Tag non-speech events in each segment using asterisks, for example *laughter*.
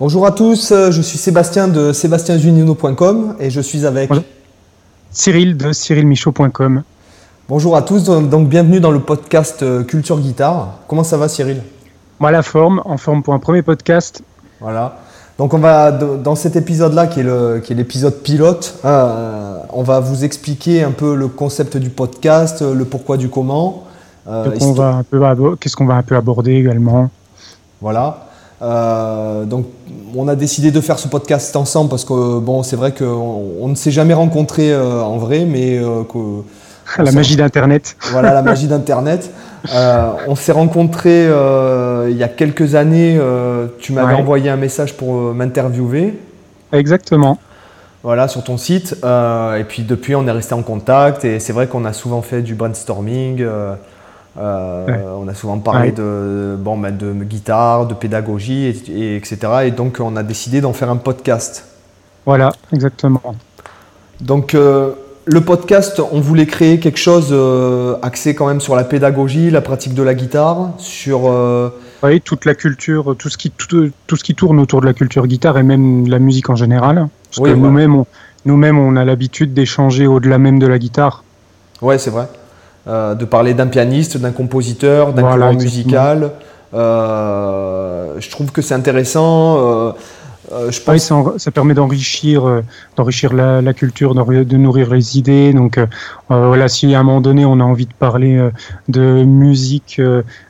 Bonjour à tous, euh, je suis Sébastien de sébastienzunino.com et je suis avec Cyril de cyrilmichaud.com. Bonjour à tous, donc bienvenue dans le podcast euh, Culture Guitare. Comment ça va Cyril? Moi la forme, en forme pour un premier podcast. Voilà. Donc on va dans cet épisode-là qui est l'épisode pilote, hein, euh, on va vous expliquer un peu le concept du podcast, le pourquoi du comment. Qu'est-ce qu'on va un peu aborder également. Voilà. Euh, donc, on a décidé de faire ce podcast ensemble parce que, bon, c'est vrai qu'on on ne s'est jamais rencontrés euh, en vrai, mais. Euh, que, *laughs* la magie d'Internet. Voilà, la magie d'Internet. *laughs* Euh, on s'est rencontrés il y a quelques années. tu m'avais envoyé un message pour m'interviewer. Exactement. Voilà, sur ton site. et puis, depuis, on est resté en contact. Et c'est vrai qu'on a souvent fait du brainstorming. Euh, on a souvent parlé de, ben, de guitare, de pédagogie, etc. Et donc, on a décidé d'en faire un podcast. Voilà, exactement. Donc, euh, le podcast, on voulait créer quelque chose euh, axé quand même sur la pédagogie, la pratique de la guitare, sur. Oui, toute la culture, tout ce, qui, tourne autour de la culture guitare et même la musique en général. Parce que nous-mêmes, on, on a l'habitude d'échanger au-delà même de la guitare. Ouais, c'est vrai. Euh, de parler d'un pianiste, d'un compositeur, d'un voilà, courant musical. Euh, je trouve que c'est intéressant. Euh, je ah pense... Oui, ça, permet d'enrichir, d'enrichir la, culture, de nourrir les idées. Donc, voilà, si à un moment donné on a envie de parler de musique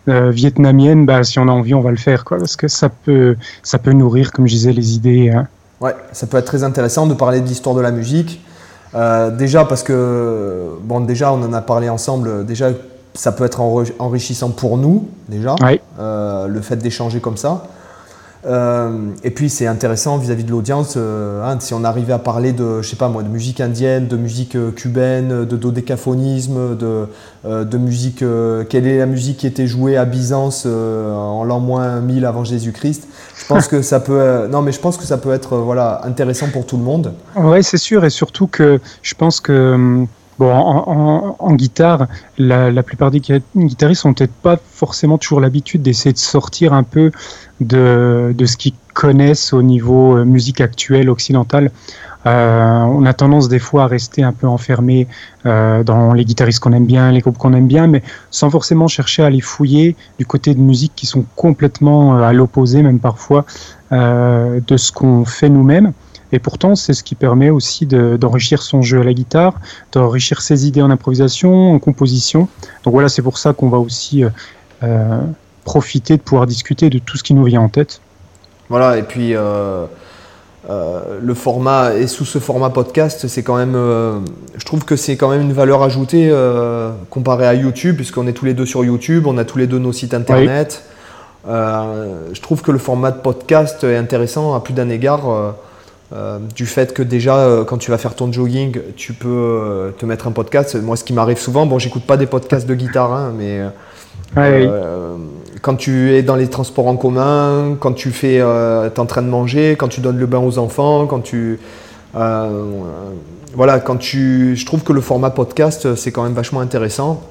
vietnamienne, bah, si on a envie, on va le faire, parce que ça peut, ça peut nourrir, comme je disais, les idées. Hein. Ouais, ça peut être très intéressant de parler de l'histoire de la musique, euh, déjà parce que, bon, déjà on en a parlé ensemble, déjà ça peut être enrichissant pour nous, déjà, euh, le fait d'échanger comme ça. Euh, et puis c'est intéressant vis-à-vis de l'audience, euh, hein, si on arrivait à parler de, je sais pas moi, de musique indienne, de musique euh, cubaine, de dodécaphonisme, de, de musique, quelle est la musique qui était jouée à Byzance en l'an moins 1000 avant Jésus-Christ? Je pense que ça peut, non mais je pense que ça peut être voilà intéressant pour tout le monde. Ouais, c'est sûr, et surtout que je pense que hum, Bon, en, guitare, la, plupart des guitaristes n'ont peut-être pas forcément toujours l'habitude d'essayer de sortir un peu de, ce qu'ils connaissent au niveau euh, musique actuelle occidentale. Euh, on a tendance des fois à rester un peu enfermé euh, dans les guitaristes qu'on aime bien, les groupes qu'on aime bien, mais sans forcément chercher à les fouiller du côté de musique qui sont complètement à l'opposé, même parfois, de ce qu'on fait nous-mêmes. Et pourtant, c'est ce qui permet aussi d'enrichir son jeu à la guitare, d'enrichir ses idées en improvisation, en composition. Donc voilà, c'est pour ça qu'on va aussi euh, euh, profiter de pouvoir discuter de tout ce qui nous vient en tête. Voilà, et puis euh, le format, et sous ce format podcast, c'est quand même, je trouve que c'est quand même une valeur ajoutée comparée à YouTube, puisqu'on est tous les deux sur YouTube, on a tous les deux nos sites internet. Je trouve que le format de podcast est intéressant à plus d'un égard. Euh, du fait que déjà, euh, quand tu vas faire ton jogging, tu peux euh, te mettre un podcast. Moi, ce qui m'arrive souvent, bon, j'écoute pas des podcasts de guitare, hein, mais ah quand tu es dans les transports en commun, quand tu fais, es en train de manger, quand tu donnes le bain aux enfants, quand tu, voilà, quand tu, je trouve que le format podcast, c'est quand même vachement intéressant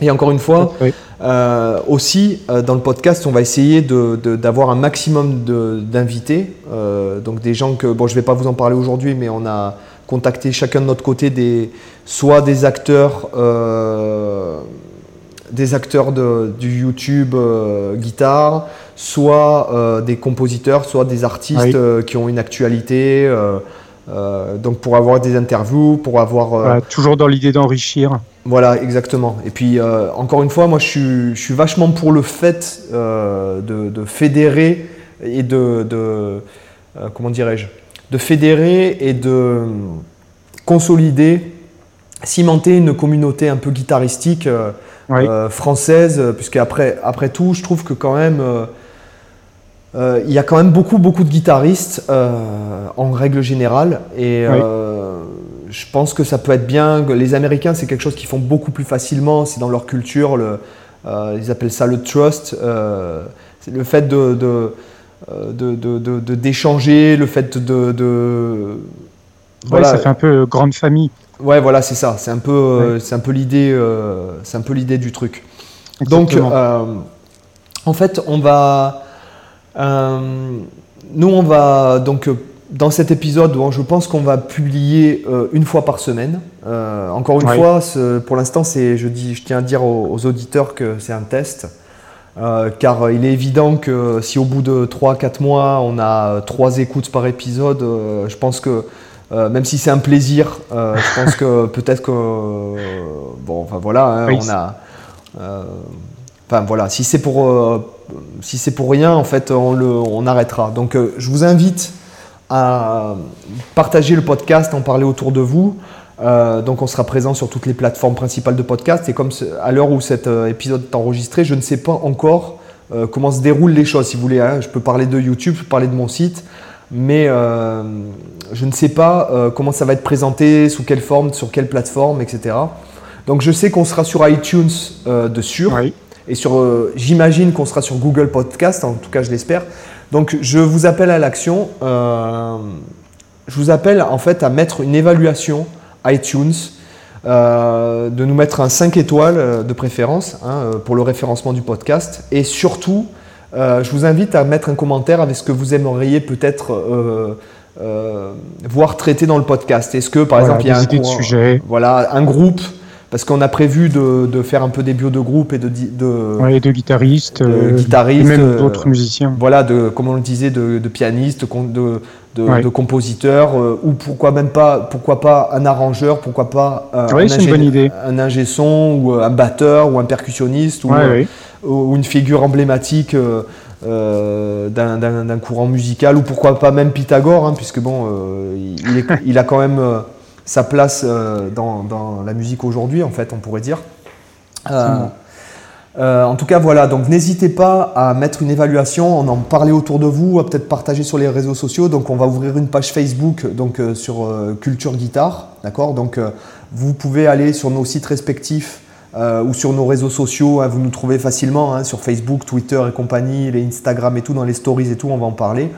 et encore une fois, euh, aussi euh, dans le podcast, on va essayer d'avoir un maximum d'invités, euh, donc des gens que bon, je ne vais pas vous en parler aujourd'hui, mais on a contacté chacun de notre côté soit des acteurs, des acteurs du YouTube guitare, soit des compositeurs, soit des artistes qui ont une actualité. donc pour avoir des interviews, pour avoir... Toujours dans l'idée d'enrichir. Voilà, exactement. Et puis, euh, encore une fois, moi, je suis, vachement pour le fait euh, de, fédérer et de. Euh, comment dirais-je De fédérer et de consolider, cimenter une communauté un peu guitaristique française, puisque après, tout, je trouve que quand même. il y a quand même beaucoup beaucoup de guitaristes en règle générale et je pense que ça peut être bien. Les Américains, c'est quelque chose qu'ils font beaucoup plus facilement. C'est dans leur culture. Le, ils appellent ça le trust. c'est le fait de, de d'échanger, le fait de, voilà. ça fait un peu grande famille. Ouais, voilà, c'est ça. C'est un peu, c'est un peu l'idée, c'est un peu l'idée du truc. Donc, en fait, on va, nous, on va donc dans cet épisode, je pense qu'on va publier euh, une fois par semaine. Euh, encore une fois, pour l'instant, je, je tiens à dire aux, auditeurs que c'est un test. Euh, car il est évident que si au bout de 3-4 mois, on a 3 écoutes par épisode, je pense que même si c'est un plaisir, je pense que *laughs* peut-être que. bon, enfin voilà, hein, on a. Enfin voilà, si c'est pour, si c'est pour rien, en fait, on, le, on arrêtera. Donc je vous invite à partager le podcast, en parler autour de vous. Euh, donc on sera présent sur toutes les plateformes principales de podcast. Et comme à l'heure où cet euh, épisode est enregistré, je ne sais pas encore euh, comment se déroulent les choses. Si vous voulez, hein. je peux parler de YouTube, je peux parler de mon site, mais je ne sais pas comment ça va être présenté, sous quelle forme, sur quelle plateforme, etc. Donc je sais qu'on sera sur iTunes de sûr. Et sur, j'imagine qu'on sera sur Google Podcast, en tout cas je l'espère. Donc je vous appelle à l'action. Euh, je vous appelle en fait à mettre une évaluation iTunes, euh, de nous mettre un 5 étoiles euh, de préférence hein, pour le référencement du podcast. Et surtout, je vous invite à mettre un commentaire avec ce que vous aimeriez peut-être voir traité dans le podcast. Est-ce que par exemple il y a un, sujet. voilà, un groupe parce qu'on a prévu de, faire un peu des bios de groupe et de, de, de guitaristes, de guitaristes même euh, d'autres musiciens. Voilà, de, comme on le disait, de, pianistes, de, de, compositeurs, euh, ou pourquoi même pas, pourquoi pas un arrangeur, pourquoi pas un, ingé, une bonne idée. un ingé son, ou un batteur, ou un percussionniste, ou, euh, ou une figure emblématique. d'un courant musical ou pourquoi pas même Pythagore hein, puisque bon il, il, a quand même sa place euh, dans, la musique aujourd'hui, en fait, on pourrait dire. Euh, euh, en tout cas, voilà, donc n'hésitez pas à mettre une évaluation, à en parler autour de vous, à peut-être partager sur les réseaux sociaux. Donc, on va ouvrir une page Facebook donc, sur Culture Guitare, d'accord? Donc, vous pouvez aller sur nos sites respectifs ou sur nos réseaux sociaux, hein, vous nous trouvez facilement hein, sur Facebook, Twitter et compagnie, les Instagram et tout, dans les stories et tout, on va en parler.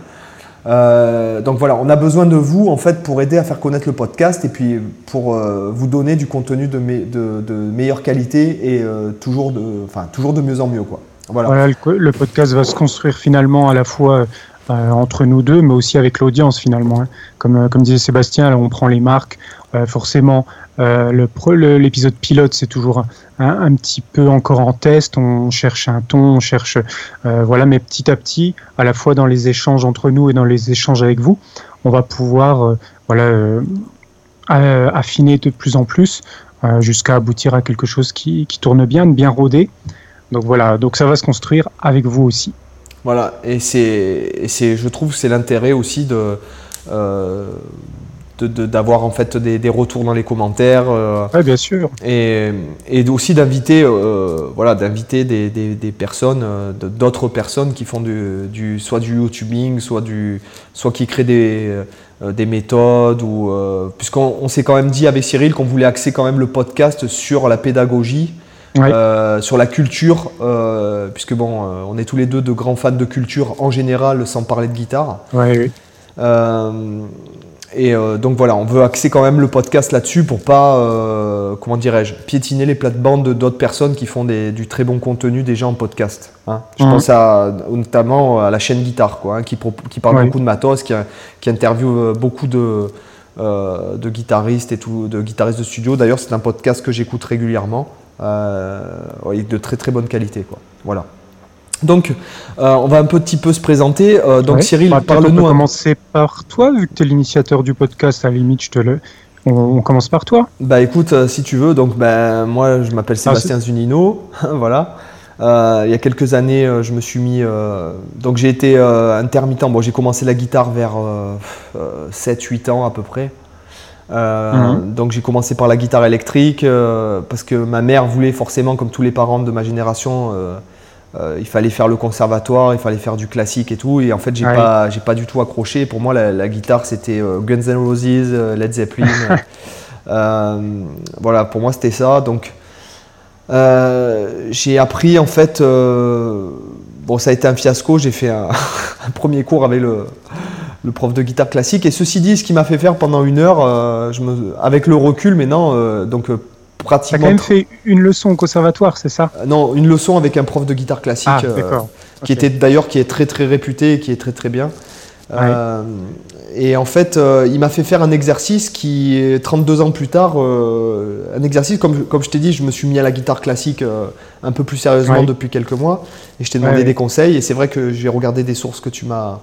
Euh, donc voilà, on a besoin de vous en fait pour aider à faire connaître le podcast et puis pour euh, vous donner du contenu de, meilleure qualité et euh, toujours, de, enfin, toujours de mieux en mieux. Quoi. Voilà. le, podcast va se construire finalement à la fois entre nous deux, mais aussi avec l'audience finalement. Hein. Comme disait Sébastien, on prend les marques, forcément euh, l'épisode pilote, c'est toujours un, petit peu encore en test. On cherche un ton, on cherche, euh, voilà. Mais petit à petit, à la fois dans les échanges entre nous et dans les échanges avec vous, on va pouvoir, euh, voilà, affiner de plus en plus jusqu'à aboutir à quelque chose qui, tourne bien, bien rodé. Donc voilà. Donc ça va se construire avec vous aussi. Voilà. Et c'est, je trouve, c'est l'intérêt aussi de d'avoir en fait des, retours dans les commentaires. Euh, oui, bien sûr. Et, et aussi d'inviter euh, voilà, d'inviter des, des, personnes, euh, d'autres personnes qui font du, du, soit du YouTubing, soit, du, soit qui créent des, des méthodes. ou Puisqu'on s'est quand même dit avec Cyril qu'on voulait axer quand même le podcast sur la pédagogie. sur la culture, puisque bon, on est tous les deux de grands fans de culture en général, sans parler de guitare. Ouais, oui. Et euh, donc voilà, on veut axer quand même le podcast là-dessus pour pas, euh, comment dirais-je, piétiner les plates-bandes d'autres personnes qui font du très bon contenu déjà en podcast. Hein. Je pense à, notamment à la chaîne Guitare, quoi, hein, qui, qui, parle beaucoup de matos, qui, qui interviewe euh, beaucoup de, de guitaristes et tout, de guitaristes de studio. D'ailleurs, c'est un podcast que j'écoute régulièrement, de très très bonne qualité. Quoi. Voilà. Donc, euh, on va un petit peu se présenter. Euh, donc, Cyril, bah, parle-nous. On va commencer par toi, vu que tu es l'initiateur du podcast. À la limite, je te le. On, commence par toi. Bah, écoute, euh, si tu veux. Donc, ben, moi, je m'appelle ah, Sébastien Zunino. *laughs* voilà. il y a quelques années, je me suis mis. donc, j'ai été intermittent. Bon, j'ai commencé la guitare vers 7-8 ans à peu près. Mhm. Donc j'ai commencé par la guitare électrique parce que ma mère voulait forcément, comme tous les parents de ma génération, il fallait faire le conservatoire, il fallait faire du classique et tout. Et en fait, j'ai pas, j'ai pas du tout accroché. Pour moi, la, guitare, c'était Guns N' Roses, Led Zeppelin. *laughs* voilà, pour moi, c'était ça. Donc, j'ai appris en fait. bon, ça a été un fiasco. J'ai fait *laughs* un, premier cours avec le, le, prof de guitare classique. Et ceci dit, ce qui m'a fait faire pendant une heure, je me, avec le recul maintenant, donc pratiquement. T'as quand même fait une leçon au conservatoire, c'est ça? Euh, Non, une leçon avec un prof de guitare classique, ah, euh, qui était d'ailleurs qui est très très réputé et qui est très très bien. Euh, et en fait, il m'a fait faire un exercice qui, 32 ans plus tard, un exercice, comme, comme je t'ai dit, je me suis mis à la guitare classique un peu plus sérieusement depuis quelques mois, et je t'ai demandé des conseils, et c'est vrai que j'ai regardé des sources que tu m'as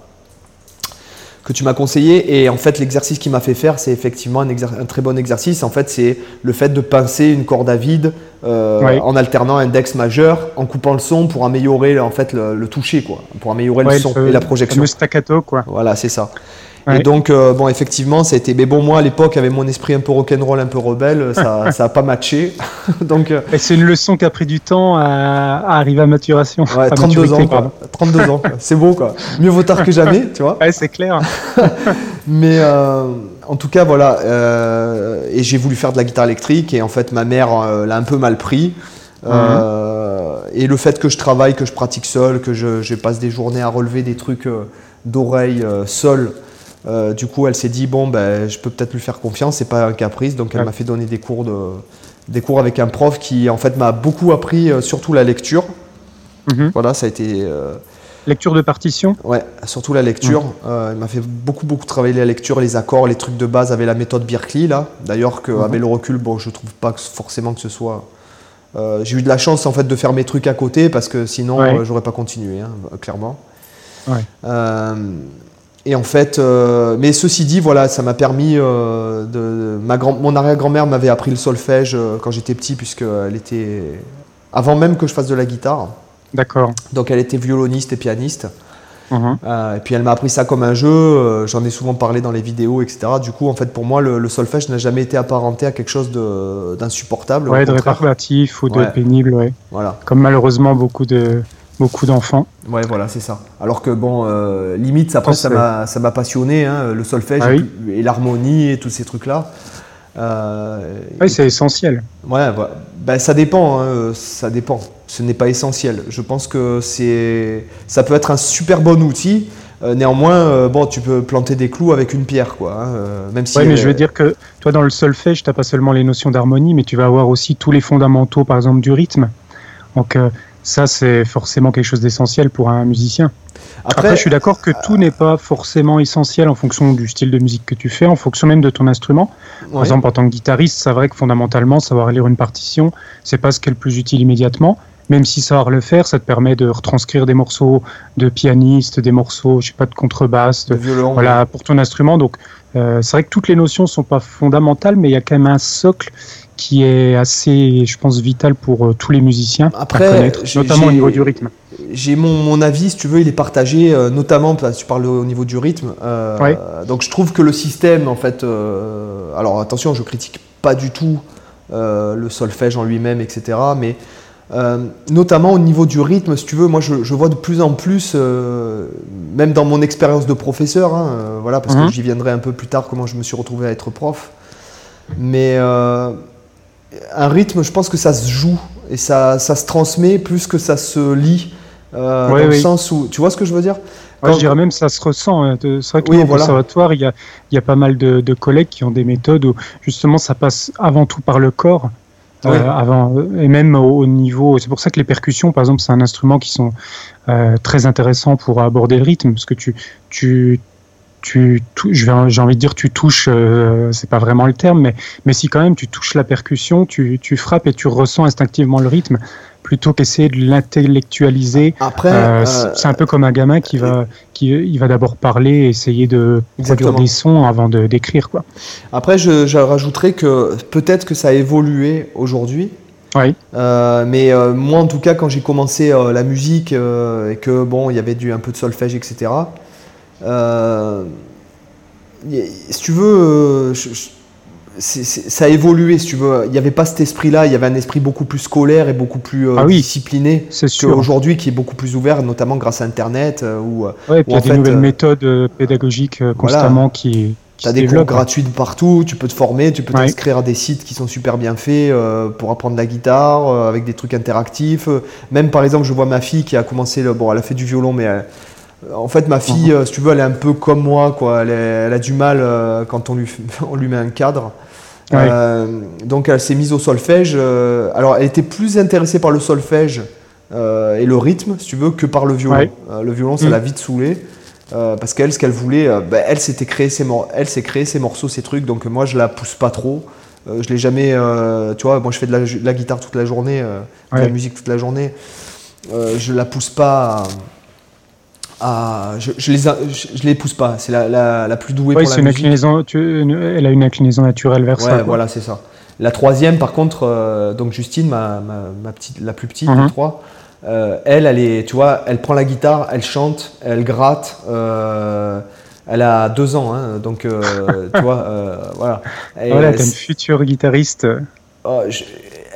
que tu m'as conseillé. Et en fait, l'exercice qui m'a fait faire, c'est effectivement un, très bon exercice. En fait, c'est le fait de pincer une corde à vide euh, en alternant index majeur, en coupant le son pour améliorer en fait le, toucher, quoi, pour améliorer le son et la projection. Le staccato, quoi. Voilà, c'est ça. Et donc, euh, bon, effectivement, ça a été. Mais bon, moi, à l'époque, avec mon esprit un peu rock'n'roll, un peu rebelle, ça *laughs* n'a pas matché. *laughs* donc, euh, c'est une leçon qui a pris du temps à, arriver à maturation. Ouais, 32 ans, quoi. 32 ans, c'est beau, quoi. Mieux vaut tard que jamais, tu vois. *laughs* Ouais, c'est clair. mais euh, en tout cas, voilà. et j'ai voulu faire de la guitare électrique, et en fait, ma mère l'a un peu mal pris. Mhm. et le fait que je travaille, que je pratique seul, que je, je passe des journées à relever des trucs d'oreille seul, euh, du coup, elle s'est dit bon, ben, je peux peut-être lui faire confiance, c'est pas un caprice. Donc, elle m'a fait donner des cours, de, des cours avec un prof qui, en fait, m'a beaucoup appris, euh, surtout la lecture. Mhm. Voilà, ça a été. Euh, lecture de partition? Ouais, surtout la lecture. il m'a fait beaucoup, beaucoup travailler la lecture, les accords, les trucs de base avec la méthode Birkley, là. D'ailleurs, qu'avec mhm. le recul, bon, je trouve pas forcément que ce soit. j'ai eu de la chance, en fait, de faire mes trucs à côté parce que sinon, j'aurais pas continué, hein, clairement. Ouais. Et en fait, euh, mais ceci dit, voilà, ça m'a permis euh, de. Ma grand, mon arrière-grand-mère m'avait appris le solfège euh, quand j'étais petit, puisqu'elle était. Avant même que je fasse de la guitare. D'accord. Donc elle était violoniste et pianiste. Mhm. et puis elle m'a appris ça comme un jeu, j'en ai souvent parlé dans les vidéos, etc. Du coup, en fait, pour moi, le, solfège n'a jamais été apparenté à quelque chose d'insupportable. Ouais, de réparbatif ou de pénible, ouais. Voilà. Comme malheureusement beaucoup de, beaucoup d'enfants. Ouais, voilà, c'est ça. Alors que bon, euh, limite, après, ça m'a, ça m'a passionné, hein, le solfège ah et l'harmonie et tous ces trucs-là. Euh, oui, c'est essentiel. Ouais, ben, ça dépend, hein, ça dépend. Ce n'est pas essentiel. Je pense que c'est, ça peut être un super bon outil. Euh, néanmoins, bon, tu peux planter des clous avec une pierre, quoi. Hein, même si. Ouais, mais je veux dire que toi, dans le solfège, tu n'as pas seulement les notions d'harmonie, mais tu vas avoir aussi tous les fondamentaux, par exemple, du rythme. Donc, ça, c'est forcément quelque chose d'essentiel pour un musicien. Après, je suis d'accord que tout n'est pas forcément essentiel en fonction du style de musique que tu fais, en fonction même de ton instrument. Par exemple, en tant que guitariste, c'est vrai que fondamentalement, savoir lire une partition, c'est pas ce qui est le plus utile immédiatement. Même si savoir le faire, ça te permet de retranscrire des morceaux de pianiste, des morceaux, je sais pas, de contrebasse, de, violon, voilà, pour ton instrument. Donc, euh, c'est vrai que toutes les notions sont pas fondamentales, mais il y a quand même un socle qui est assez, je pense, vital pour euh, tous les musiciens Après, à connaître, notamment au niveau du rythme. J'ai mon, mon, avis, si tu veux, il est partagé, euh, notamment parce que tu parles au niveau du rythme. Euh, donc je trouve que le système, en fait, alors attention, je critique pas du tout le solfège en lui-même, etc. Mais notamment au niveau du rythme, si tu veux, moi je, je vois de plus en plus, même dans mon expérience de professeur, hein, voilà, parce que mhm. j'y viendrai un peu plus tard, comment je me suis retrouvé à être prof. Mais un rythme, je pense que ça se joue et ça, ça se transmet plus que ça se lit. Euh, dans le sens où. Tu vois ce que je veux dire Je dirais même ça se ressent. Hein. C'est vrai que oui, au conservatoire, il y a, y a, pas mal de, de, collègues qui ont des méthodes où justement ça passe avant tout par le corps. Euh, avant, et même au, niveau. C'est pour ça que les percussions, par exemple, c'est un instrument qui sont euh, très intéressants pour aborder le rythme, parce que tu, tu, tu, j'ai envie de dire tu touches, euh, c'est pas vraiment le terme, mais, mais si quand même tu touches la percussion, tu, tu frappes et tu ressens instinctivement le rythme, plutôt qu'essayer de l'intellectualiser. Après, euh, euh, c'est un peu comme un gamin qui va, qui il va d'abord parler, essayer de produire des sons avant de d'écrire quoi. Après, je, je rajouterais que peut-être que ça a évolué aujourd'hui. Oui. mais moi, en tout cas, quand j'ai commencé la musique et que bon, il y avait du un peu de solfège, etc. Euh, si tu veux, euh, ça a évolué, si tu veux. Il n'y avait pas cet esprit-là, il y avait un esprit beaucoup plus scolaire et beaucoup plus euh, ah discipliné qu'aujourd'hui, qui est beaucoup plus ouvert, notamment grâce à Internet. Euh, où, ouais, il y a des nouvelles méthodes pédagogiques constamment qui. Tu as des cours gratuits partout, tu peux te former, tu peux t'inscrire à des sites qui sont super bien faits pour apprendre la guitare, avec des trucs interactifs. Même par exemple, je vois ma fille qui a commencé, bon, elle a fait du violon, mais en fait, ma fille, uh-huh. si tu veux, elle est un peu comme moi, quoi. Elle, a du mal quand on lui, *laughs* on lui met un cadre. Euh, donc elle s'est mise au solfège. Euh, alors elle était plus intéressée par le solfège euh, et le rythme, si tu veux, que par le violon. le violon, ça mm. l'a vite saoulé. parce qu'elle, ce qu'elle voulait, ben, elle s'était créé ses elle s'est créé ses morceaux, ses trucs. Donc moi, je la pousse pas trop. je l'ai jamais, tu vois, moi je fais de la, guitare toute la journée, de la musique toute la journée. je la pousse pas. À, je, je, les, je, les pousse pas. C'est la, la, plus douée pour la une Inclinaison, elle a une inclinaison naturelle vers ça. voilà, c'est ça. La troisième, par contre, euh, donc Justine, ma, ma, petite, la plus petite des mhm. trois, euh, elle, elle est, tu vois, elle prend la guitare, elle chante, elle gratte. Euh, elle a deux ans, hein, donc tu *laughs* vois, voilà. voilà, t'es une future guitariste. Oh,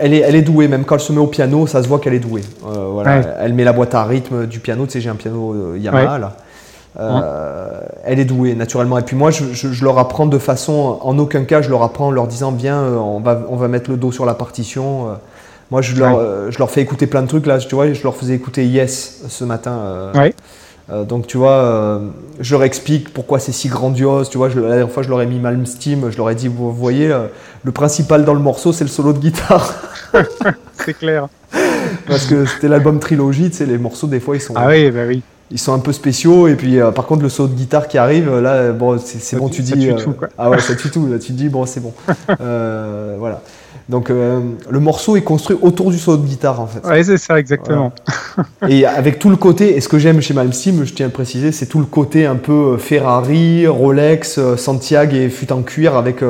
elle est, elle est douée, même quand elle se met au piano, ça se voit qu'elle est douée. Euh, voilà. Elle met la boîte à rythme du piano, tu sais, j'ai un piano euh, Yamaha là. Euh, elle est douée naturellement. Et puis moi, je, je, leur apprends de façon, en aucun cas, je leur apprends en leur disant viens, on va, on va mettre le dos sur la partition. moi, je leur, je leur fais écouter plein de trucs là. Tu vois, je leur faisais écouter Yes ce matin. Euh, donc tu vois, euh, je leur explique pourquoi c'est si grandiose. Tu vois, la dernière fois je leur ai mis Malmsteen, je leur ai dit, vous voyez, euh, le principal dans le morceau c'est le solo de guitare. *laughs* c'est clair. Parce que c'était l'album trilogie, tu sais, les morceaux des fois ils sont. Ah oui, bah oui. Ils sont un peu spéciaux et puis par contre le solo de guitare qui arrive là bon c'est bon tu dis ah ouais ça tue tout là tu dis bon c'est bon *laughs* voilà donc euh, le morceau est construit autour du solo de guitare en fait. Oui, c'est ça, exactement. et avec tout le côté, et ce que j'aime chez Malmsteen, je tiens à le préciser, c'est tout le côté un peu euh, Ferrari, Rolex, euh, Santiago et fut en cuir avec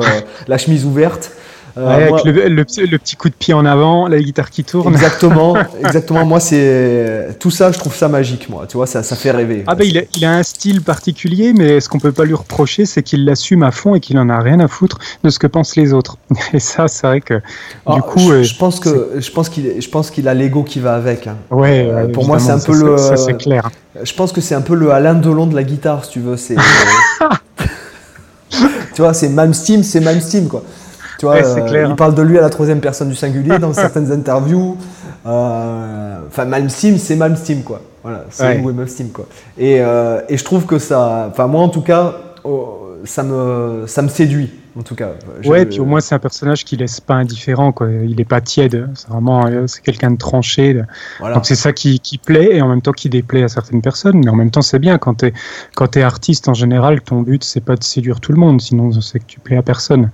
la chemise ouverte. Euh, avec le, petit coup de pied en avant, la guitare qui tourne. Exactement, *laughs* exactement. Moi, c'est tout ça, je trouve ça magique, moi. Tu vois, ça, ça fait rêver. Ah ben, il, a, il a un style particulier, mais ce qu'on peut pas lui reprocher, c'est qu'il l'assume à fond et qu'il en a rien à foutre de ce que pensent les autres. *laughs* Et ça, c'est vrai que ah, du coup, je, euh, je pense que je pense qu'il, je pense qu'il a l'ego qui va avec. Hein. Ouais. Euh, pour moi, c'est un peu le. Ça, c'est clair. Je pense que c'est un peu le Alain Delon de la guitare, si tu veux. C'est. *laughs* tu vois, c'est Malmsteen, c'est Malmsteen, quoi. Tu vois, euh, il parle de lui à la troisième personne du singulier dans certaines interviews. Euh, enfin, Malmsteen, c'est Malmsteen, quoi. Voilà, c'est ouais. Malmsteen, quoi. Et, euh, et, je trouve que ça, enfin moi en tout cas, oh, ça me, ça me séduit en tout cas. Ouais, puis au moins c'est un personnage qui laisse pas indifférent, quoi. Il est pas tiède. C'est vraiment, euh, c'est quelqu'un de tranché. Donc c'est ça qui, qui, plaît et en même temps qui déplaît à certaines personnes. Mais en même temps, c'est bien quand t'es quand es artiste en général, ton but c'est pas de séduire tout le monde, sinon c'est que tu plais à personne.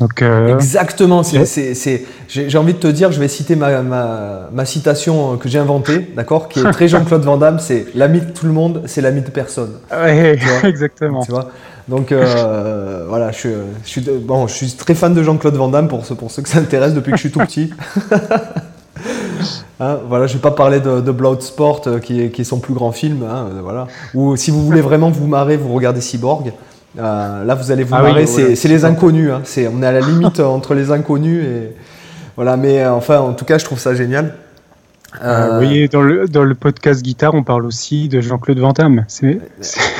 Donc euh... exactement. J'ai envie de te dire, je vais citer ma, ma, ma citation que j'ai inventée, d'accord, qui est très *laughs* Jean-Claude Van Damme. C'est l'ami de tout le monde, c'est l'ami de personne. Ouais, *laughs* exactement. Tu vois donc euh, voilà, je suis, bon, je suis très fan de Jean-Claude Van Damme pour ceux, pour ceux que ça intéresse depuis que je suis tout petit. *laughs* Hein, voilà, je vais pas parler de, de Bloodsport euh, qui est, qui est, son plus grand film. Hein, euh, voilà. Ou si vous voulez vraiment vous marrer, vous regardez Cyborg. là, vous allez vous ah marrer. c'est les inconnus. Hein, on est à la limite entre les inconnus et voilà. Mais enfin, en tout cas, je trouve ça génial. Euh, vous voyez, dans le, dans le podcast guitare, on parle aussi de Jean-Claude Van Damme. C'est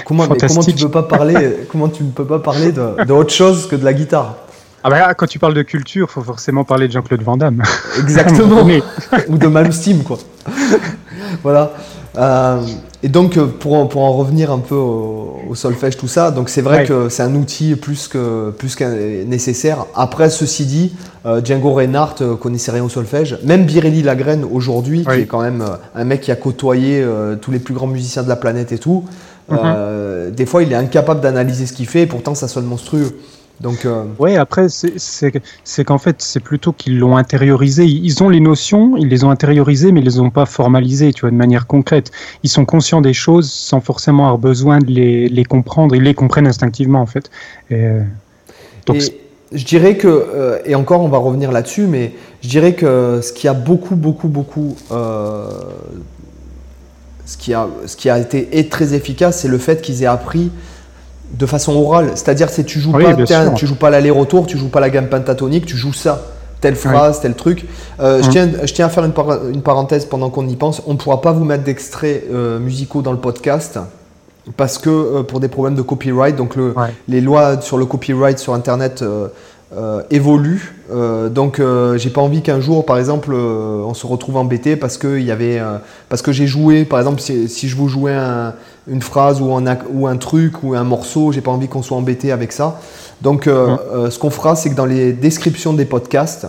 comment, comment, tu peux pas parler *laughs* Comment tu ne peux pas parler d'autre chose que de la guitare? Ah bah, quand tu parles de culture, faut forcément parler de Jean-Claude Van Damme. Exactement. *laughs* Ou de Malmsteen, quoi. *laughs* voilà. Euh, et donc, euh, pour, pour, en revenir un peu au, solfège, tout ça, donc c'est vrai que c'est un outil plus que, plus que nécessaire. Après, ceci dit, euh, Django Reinhardt connaissait rien au solfège. Même Birelli Lagrène, aujourd'hui, qui est quand même un mec qui a côtoyé tous les plus grands musiciens de la planète et tout, mhm. des fois, il est incapable d'analyser ce qu'il fait, et pourtant, ça sonne monstrueux. Donc, euh... Ouais, après, c'est qu'en fait, c'est plutôt qu'ils l'ont intériorisé. Ils ont les notions, ils les ont intériorisées, mais ils les ont pas formalisées, tu vois, de manière concrète. Ils sont conscients des choses sans forcément avoir besoin de les, les comprendre. Ils les comprennent instinctivement, en fait. Et, donc, je dirais que, euh, et encore, on va revenir là-dessus, mais je dirais que ce qui a beaucoup, beaucoup, beaucoup, euh, ce, qui a, ce qui a été très efficace, c'est le fait qu'ils aient appris de façon orale. C'est-à-dire que tu joues pas, tu joues pas l'aller-retour, tu joues pas la gamme pentatonique, tu joues ça. Telle phrase, tel truc. Euh, je, tiens, je tiens à faire une, une parenthèse pendant qu'on y pense. On ne pourra pas vous mettre d'extraits euh, musicaux dans le podcast parce que euh, pour des problèmes de copyright, donc le, les lois sur le copyright sur Internet euh, évolue. Euh, donc euh, j'ai pas envie qu'un jour, par exemple, on se retrouve embêté parce que il y avait, parce que j'ai joué, par exemple, si, je vous jouais une phrase ou un, ou un truc ou un morceau, j'ai pas envie qu'on soit embêté avec ça. Donc ce qu'on fera, c'est que dans les descriptions des podcasts,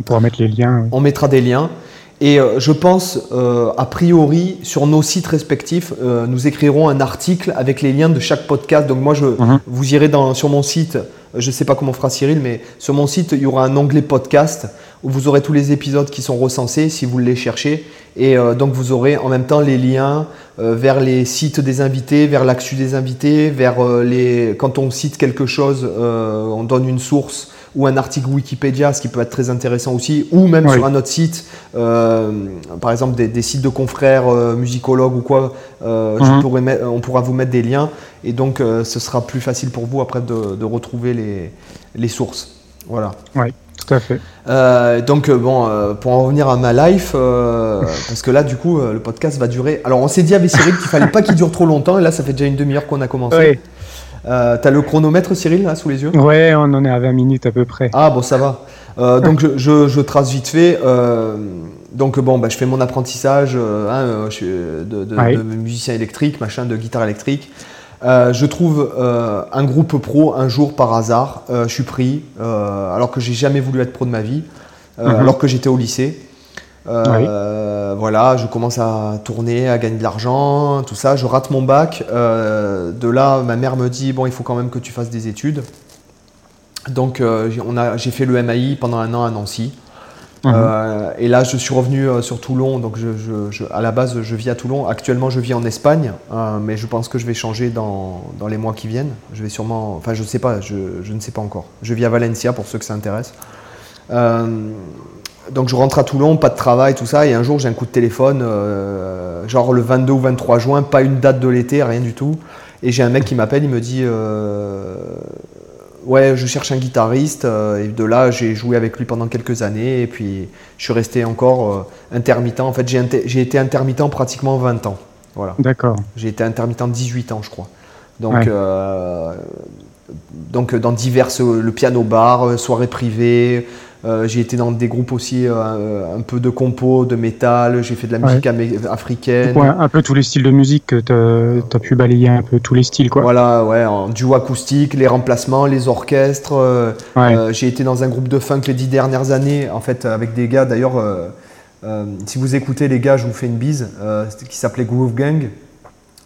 on pourra mettre les liens. On mettra des liens. Et je pense, a priori, sur nos sites respectifs, nous écrirons un article avec les liens de chaque podcast. Donc moi, je, mhm. vous irez dans, sur mon site je ne sais pas comment fera Cyril, mais sur mon site, il y aura un onglet podcast où vous aurez tous les épisodes qui sont recensés si vous les cherchez. Et euh, donc vous aurez en même temps les liens euh, vers les sites des invités, vers l'actu des invités, vers euh, les... Quand on cite quelque chose, on donne une source ou un article Wikipédia, ce qui peut être très intéressant aussi, ou même sur un autre site, par exemple des, sites de confrères musicologues ou quoi, mhm. on pourra vous mettre des liens et donc ce sera plus facile pour vous après de, retrouver les, les sources. Voilà. Oui. Tout à fait. Euh, donc euh, bon, euh, pour en revenir à ma life, parce que là du coup le podcast va durer. Alors on s'est dit avec Cyril qu'il fallait pas qu'il dure trop longtemps, et là ça fait déjà une demi-heure qu'on a commencé. Oui. T'as le chronomètre Cyril là sous les yeux? Ouais, on en est à 20 minutes à peu près. Ah bon ça va. donc je, trace vite fait. donc bon, bah, je fais mon apprentissage hein, de, de, musicien électrique, machin, de guitare électrique. Euh, je trouve euh, un groupe pro un jour par hasard, euh, je suis pris, alors que j'ai jamais voulu être pro de ma vie, mhm. alors que j'étais au lycée. Voilà, je commence à tourner, à gagner de l'argent, tout ça. Je rate mon bac. de là, ma mère me dit bon, il faut quand même que tu fasses des études. Donc, j'ai fait le MAI pendant un an à Nancy. Mhm. Euh, et là, je suis revenu euh, sur Toulon. Donc, je, à la base, je vis à Toulon. Actuellement, je vis en Espagne, euh, mais je pense que je vais changer dans, dans, les mois qui viennent. Je vais sûrement. Enfin, je ne sais pas. Je, je, ne sais pas encore. Je vis à Valencia pour ceux que ça intéresse. Donc, je rentre à Toulon, pas de travail, tout ça. Et un jour, j'ai un coup de téléphone, genre le 22 ou 23 juin, pas une date de l'été, rien du tout. Et j'ai un mec qui m'appelle, il me dit ouais, je cherche un guitariste. Euh, et de là, j'ai joué avec lui pendant quelques années. Et puis, je suis resté encore euh, intermittent. En fait, j'ai été intermittent pratiquement 20 ans. Voilà. D'accord. J'ai été intermittent 18 ans, je crois. Donc, euh, donc dans diverses, le piano bar, soirées privées, euh, j'ai été dans des groupes aussi, euh, un peu de compo, de métal, j'ai fait de la musique africaine. un peu tous les styles de musique, tu as, pu balayer un peu tous les styles. Quoi. Voilà, ouais, en duo acoustique, les remplacements, les orchestres. Euh, j'ai été dans un groupe de funk les dix dernières années, en fait, avec des gars d'ailleurs. si vous écoutez les gars, je vous fais une bise, qui s'appelait Groove Gang.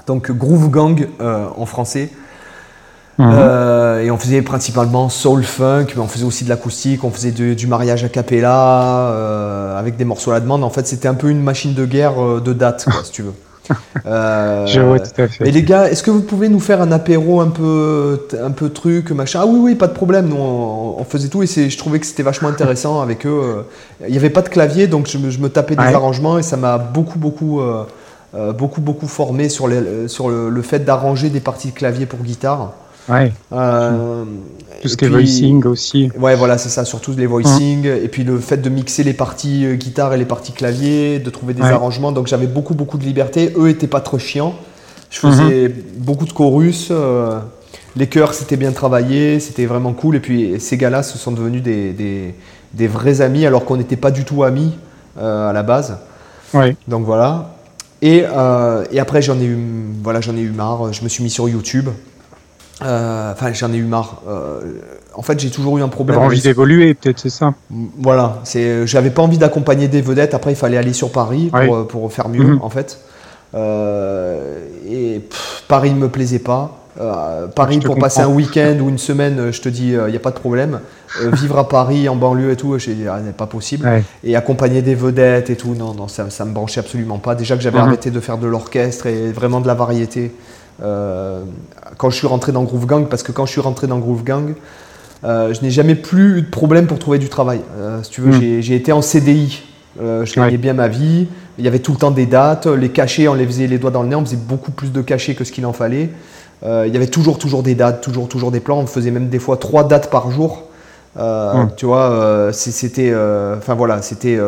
Donc Groove Gang en français. Mhm. Euh, et on faisait principalement soul funk, mais on faisait aussi de l'acoustique, on faisait du mariage a cappella, euh, avec des morceaux à la demande. En fait, c'était un peu une machine de guerre euh, de date, si tu veux. *laughs* Je vois tout à fait. Et les gars, est-ce que vous pouvez nous faire un apéro un peu, un peu truc, machin? Ah oui, oui, pas de problème. Nous, on, faisait tout et je trouvais que c'était vachement intéressant avec eux. Il n'y avait pas de clavier, donc je, me tapais des arrangements et ça m'a beaucoup, beaucoup, beaucoup, beaucoup formé sur, les, sur le fait d'arranger des parties de clavier pour guitare. Ouais. Euh, Tout ce qui est voicing aussi. Ouais, voilà, c'est ça, surtout les voicing. Et puis le fait de mixer les parties euh, guitare et les parties clavier, de trouver des arrangements. Donc j'avais beaucoup, beaucoup de liberté. Eux étaient pas trop chiants. Je faisais mhm. beaucoup de chorus. Euh, les chœurs, c'était bien travaillé. C'était vraiment cool. Et puis ces gars-là, se sont devenus des, des, des vrais amis alors qu'on n'était pas du tout amis à la base. Ouais. Donc voilà. Et, et après, j'en ai, eu, voilà, j'en ai eu marre. Je me suis mis sur YouTube. Euh, enfin, j'en ai eu marre. Euh, en fait, j'ai toujours eu un problème. J'avais envie d'évoluer, peut-être, c'est ça. Voilà, c'est. J'avais pas envie d'accompagner des vedettes. Après, il fallait aller sur Paris pour, pour faire mieux, mhm. en fait. Euh, et Paris ne me plaisait pas. Paris pour passer un week-end ou une semaine, je te dis, il n'y a pas de problème. vivre à Paris, en banlieue et tout, je ah, n'est pas possible. Et accompagner des vedettes et tout, non, non, ça, ça me branchait absolument pas. Déjà que j'avais mhm. arrêté de faire de l'orchestre et vraiment de la variété. Euh, quand je suis rentré dans Groove Gang, parce que quand je suis rentré dans Groove Gang, euh, je n'ai jamais plus eu de problème pour trouver du travail. Euh, si tu veux, hmm. j'ai été en CDI. je gagnais bien ma vie. Il y avait tout le temps des dates. Les cachets, on les faisait les doigts dans le nez. On faisait beaucoup plus de cachets que ce qu'il en fallait. il y avait toujours, toujours des dates, toujours, toujours des plans. On faisait même des fois trois dates par jour. Hum. Tu vois, c'était, enfin voilà, c'était,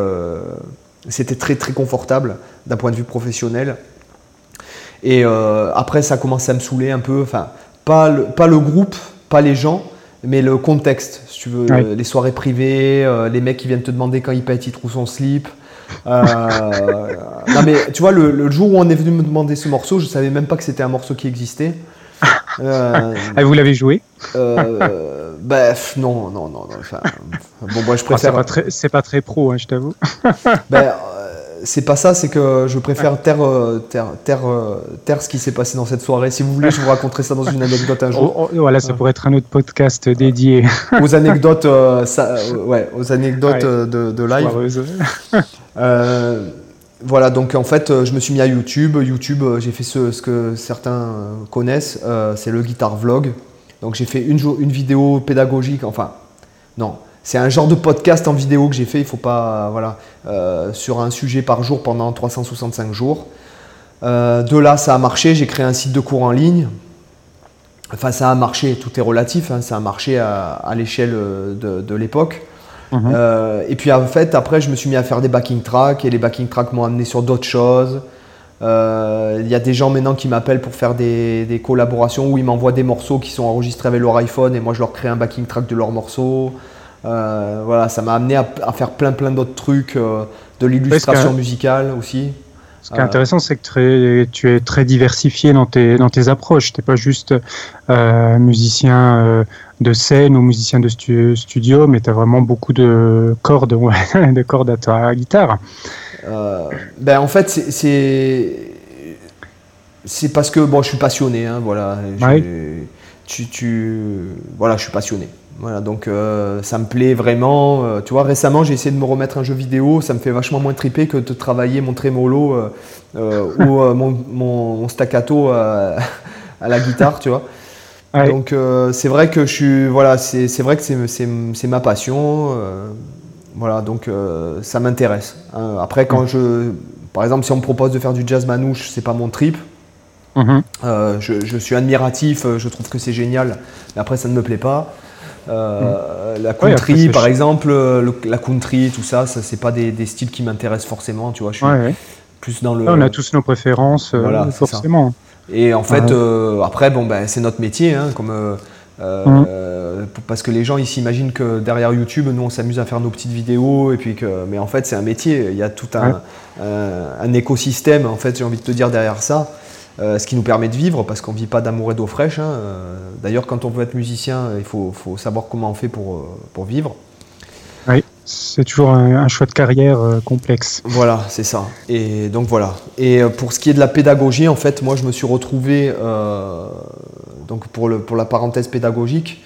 c'était très, très confortable d'un point de vue professionnel. Et après, ça commençait à me saouler un peu. Enfin, pas le, pas le groupe, pas les gens, mais le contexte, si tu veux, les soirées privées, euh, les mecs qui viennent te demander quand il pète, il trouve son slip. Euh, *laughs* non mais tu vois, le, jour où on est venu me demander ce morceau, je savais même pas que c'était un morceau qui existait. Euh, *laughs* ah, vous l'avez joué? Bref, non, non, non. bon, moi, je ah, préfère. c'est pas, pas, très pro, hein, je t'avoue. ben, *laughs* c'est pas ça, c'est que je préfère taire, euh, euh, taire, ce qui s'est passé dans cette soirée. Si vous voulez, je vous raconterai ça dans une anecdote un jour. *laughs* Oh, oh, voilà, ça pourrait être un autre podcast dédié. Aux anecdotes, euh, ouais, aux anecdotes de, de, live. *laughs* voilà, donc en fait, je me suis mis à YouTube. YouTube, j'ai fait ce, ce, que certains connaissent, c'est le guitar vlog. Donc j'ai fait une, une vidéo pédagogique, enfin, non, c'est un genre de podcast en vidéo que j'ai fait, il faut pas, voilà, euh, sur un sujet par jour pendant 365 jours. Euh, de là, ça a marché, j'ai créé un site de cours en ligne. Enfin, ça a marché, tout est relatif, hein, ça a marché à, l'échelle de, l'époque. Mhm. Euh, et puis en fait, après, je me suis mis à faire des backing tracks et les backing tracks m'ont amené sur d'autres choses. Il y a des gens maintenant qui m'appellent pour faire des, des, collaborations où ils m'envoient des morceaux qui sont enregistrés avec leur iPhone et moi je leur crée un backing track de leurs morceaux. Euh, voilà, ça m'a amené à, faire plein plein d'autres trucs, euh, de l'illustration musicale aussi. Ce qui est intéressant, c'est que tu es très diversifié dans tes, dans tes approches. Tu n'es pas juste euh, musicien de scène ou musicien de studio, mais tu as vraiment beaucoup de cordes, *laughs* de cordes à ta guitare. ben en fait, c'est c'est parce que bon, je suis passionné. Hein, voilà, tu, tu, voilà, je suis passionné. Voilà, donc euh, ça me plaît vraiment. Euh, tu vois, récemment, j'ai essayé de me remettre un jeu vidéo. Ça me fait vachement moins triper que de travailler mon trémolo euh, ou mon, staccato *laughs* à la guitare, tu vois. Donc c'est vrai que je suis, voilà, c'est vrai que c'est ma passion. voilà, donc ça m'intéresse. Hein. Après, quand je, par exemple, si on me propose de faire du jazz manouche, c'est pas mon trip. Mm-hmm. je, je, suis admiratif, je trouve que c'est génial, mais après ça ne me plaît pas. Euh, la country, par exemple, la country, tout ça, ça c'est pas des, styles qui m'intéressent forcément, tu vois. Je suis plus dans le. on a tous nos préférences, euh, forcément. Et en fait, euh, après, bon, ben, c'est notre métier, hein, comme. Mmh. parce que les gens ils s'imaginent que derrière YouTube, nous on s'amuse à faire nos petites vidéos et puis que, mais en fait c'est un métier. Il y a tout un, un écosystème en fait, j'ai envie de te dire derrière ça. Euh, ce qui nous permet de vivre parce qu'on ne vit pas d'amour et d'eau fraîche. Hein. Euh, d'ailleurs, quand on veut être musicien, il faut, faut savoir comment on fait pour, euh, pour vivre. Oui, c'est toujours un, choix de carrière complexe. Voilà, c'est ça. Et donc voilà. Et pour ce qui est de la pédagogie, en fait, moi, je me suis retrouvé, donc pour, le, pour la parenthèse pédagogique,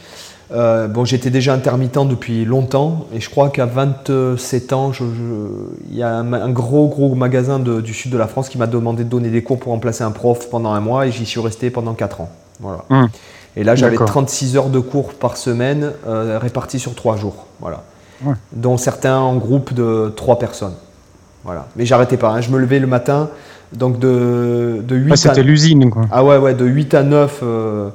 euh, bon, j'étais déjà intermittent depuis longtemps et je crois qu'à 27 ans, il y a un, gros gros magasin du sud de la France qui m'a demandé de donner des cours pour remplacer un prof pendant un mois et j'y suis resté pendant 4 ans. Voilà. Hum. Et là, j'avais 36 heures de cours par semaine euh, réparties sur 3 jours, voilà. dont certains en groupe de 3 personnes. Voilà. Mais j'arrêtais pas, hein. je me levais le matin, donc de, de 8 C'était l'usine, quoi. Ah ouais, ouais, de 8 à 9. Euh,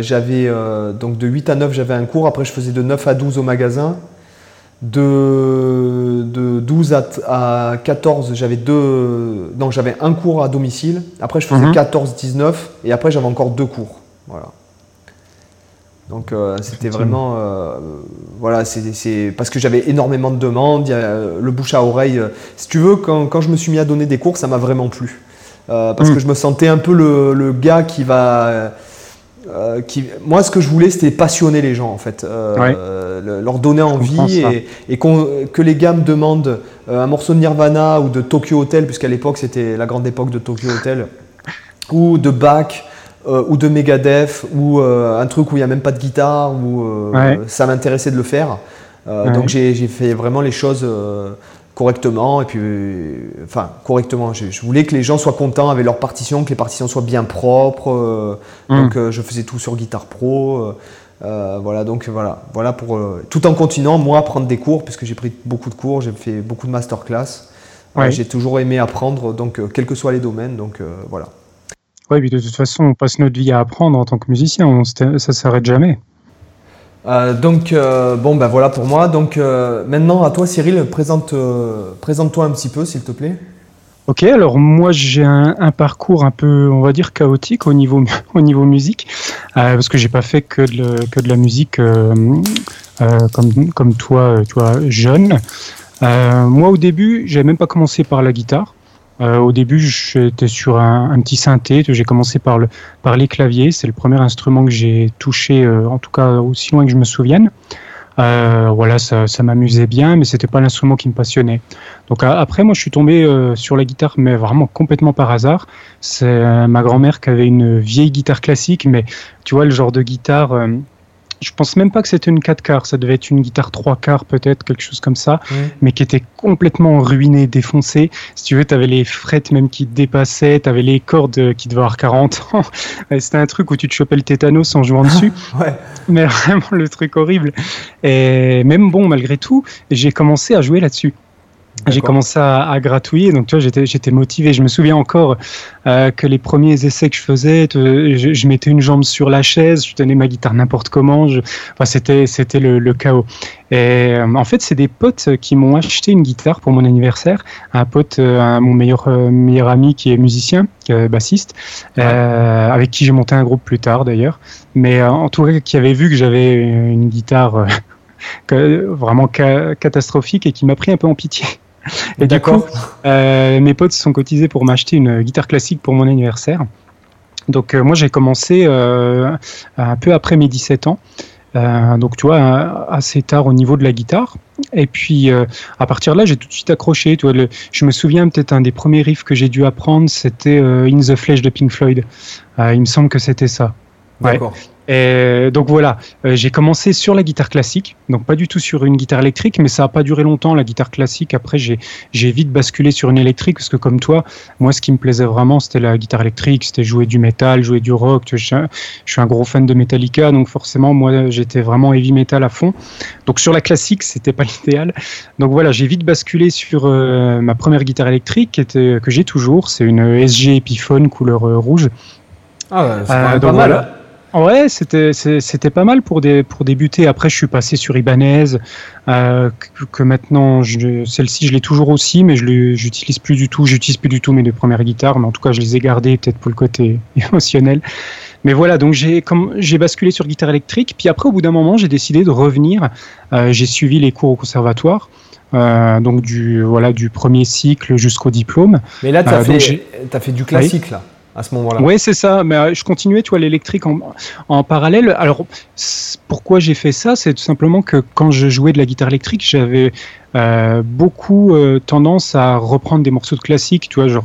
j'avais euh, donc de 8 à 9 j'avais un cours, après je faisais de 9 à 12 au magasin. De, de 12 à, 14 j'avais deux donc j'avais un cours à domicile. Après je faisais 14 mhm. 19 et après j'avais encore deux cours. Voilà. Donc euh, c'était vraiment voilà c'est parce que j'avais énormément de demandes, y a, le bouche à oreille. si tu veux quand, quand, je me suis mis à donner des cours ça m'a vraiment plu parce mhm. que je me sentais un peu le, le gars qui va euh, moi, ce que je voulais, c'était passionner les gens, en fait, euh, leur donner envie et, que les gars me demandent euh, un morceau de Nirvana ou de Tokyo Hotel, puisqu'à l'époque c'était la grande époque de Tokyo Hotel, ou de Bach ou de Megadeth ou un truc où il n'y a même pas de guitare, où ça m'intéressait de le faire. Donc j'ai fait vraiment les choses correctement. Et puis, enfin, correctement. Je, voulais que les gens soient contents avec leurs partitions, que les partitions soient bien propres. Euh, mm. Donc, euh, je faisais tout sur Guitare Pro. Euh, voilà, donc voilà, voilà pour tout en continuant moi à prendre des cours puisque j'ai pris beaucoup de cours, j'ai fait beaucoup de masterclass. j'ai toujours aimé apprendre, donc quels que soient les domaines, donc voilà. Ouais, puis de toute façon, on passe notre vie à apprendre en tant que musicien, on, ça s'arrête jamais. Euh, donc, euh, bon, ben voilà pour moi. Donc, euh, maintenant, à toi, Cyril, présente, présente-toi un petit peu, s'il te plaît. Ok, alors moi j'ai un, parcours un peu, on va dire, chaotique au niveau, *laughs* au niveau musique, parce que j'ai pas fait que de, que de la musique comme, comme toi, toi, jeune. moi au début, j'avais même pas commencé par la guitare. Euh, au début, j'étais sur un, petit synthé. J'ai commencé par, le, par les claviers. C'est le premier instrument que j'ai touché, euh, en tout cas aussi loin que je me souvienne. Euh, voilà, ça, m'amusait bien, mais c'était pas l'instrument qui me passionnait. Donc après, moi, je suis tombé sur la guitare, mais vraiment complètement par hasard. C'est ma grand-mère qui avait une vieille guitare classique, mais tu vois le genre de guitare je pense même pas que c'était une 4 quarts, ça devait être une guitare 3 quarts peut-être, quelque chose comme ça, mais qui était complètement ruinée, défoncée. Si tu veux, tu avais les frettes même qui dépassaient, tu avais les cordes qui devaient avoir 40 ans. *laughs* c'était un truc où tu te chopais le tétanos en jouant dessus. *laughs* ouais. Mais *laughs* vraiment le truc horrible. Et même bon, malgré tout, j'ai commencé à jouer là-dessus. J'ai commencé à, gratouiller, donc tu vois, j'étais, j'étais motivé. Je me souviens encore euh, que les premiers essais que je faisais, je, mettais une jambe sur la chaise, je tenais ma guitare n'importe comment. Je, enfin, c'était, c'était le, chaos. Et euh, en fait, c'est des potes qui m'ont acheté une guitare pour mon anniversaire. Un pote, euh, mon meilleur meilleur ami qui est musicien, bassiste, avec qui j'ai monté un groupe plus tard d'ailleurs. Mais en tout cas, qui avait vu que j'avais une guitare *laughs* vraiment catastrophique et qui m'a pris un peu en pitié. Et du coup, euh, mes potes se sont cotisés pour m'acheter une guitare classique pour mon anniversaire. Donc euh, moi j'ai commencé euh, un peu après mes 17 ans. donc tu vois, assez tard au niveau de la guitare. Et puis à partir de là, j'ai tout de suite accroché. Tu vois, je me souviens peut-être un des premiers riffs que j'ai dû apprendre, c'était In the Flesh de Pink Floyd. il me semble que c'était ça. D'accord. Et donc voilà, euh, j'ai commencé sur la guitare classique, donc pas du tout sur une guitare électrique, mais ça n'a pas duré longtemps la guitare classique. Après, j'ai vite basculé sur une électrique parce que comme toi, moi, ce qui me plaisait vraiment, c'était la guitare électrique, c'était jouer du métal, jouer du rock. Je, je, suis un gros fan de Metallica, donc forcément, moi, j'étais vraiment heavy metal à fond. Donc sur la classique, c'était pas *laughs* l'idéal. Donc voilà, j'ai vite basculé sur euh, ma première guitare électrique, qui était, que j'ai toujours. C'est une SG Epiphone couleur euh, rouge. Ah, c'est pas mal. Ouais, c'était c'était pas mal pour des pour débuter. Après, je suis passé sur Ibanez, euh, que, maintenant celle-ci je l'ai toujours aussi, mais je j'utilise plus du tout. J'utilise plus du tout mes deux premières guitares, mais en tout cas je les ai gardées peut-être pour le côté *laughs* émotionnel. Mais voilà, donc j'ai comme j'ai basculé sur guitare électrique. Puis après, au bout d'un moment, j'ai décidé de revenir. Euh, j'ai suivi les cours au conservatoire. Euh, donc du voilà du premier cycle jusqu'au diplôme. Mais là, tu as, as fait du classique là à ce moment-là. Oui, c'est ça. Mais euh, je continuais, tu vois, l'électrique en, en, parallèle. Alors, pourquoi j'ai fait ça? C'est tout simplement que quand je jouais de la guitare électrique, j'avais euh, beaucoup euh, tendance à reprendre des morceaux de classique. Tu vois, je,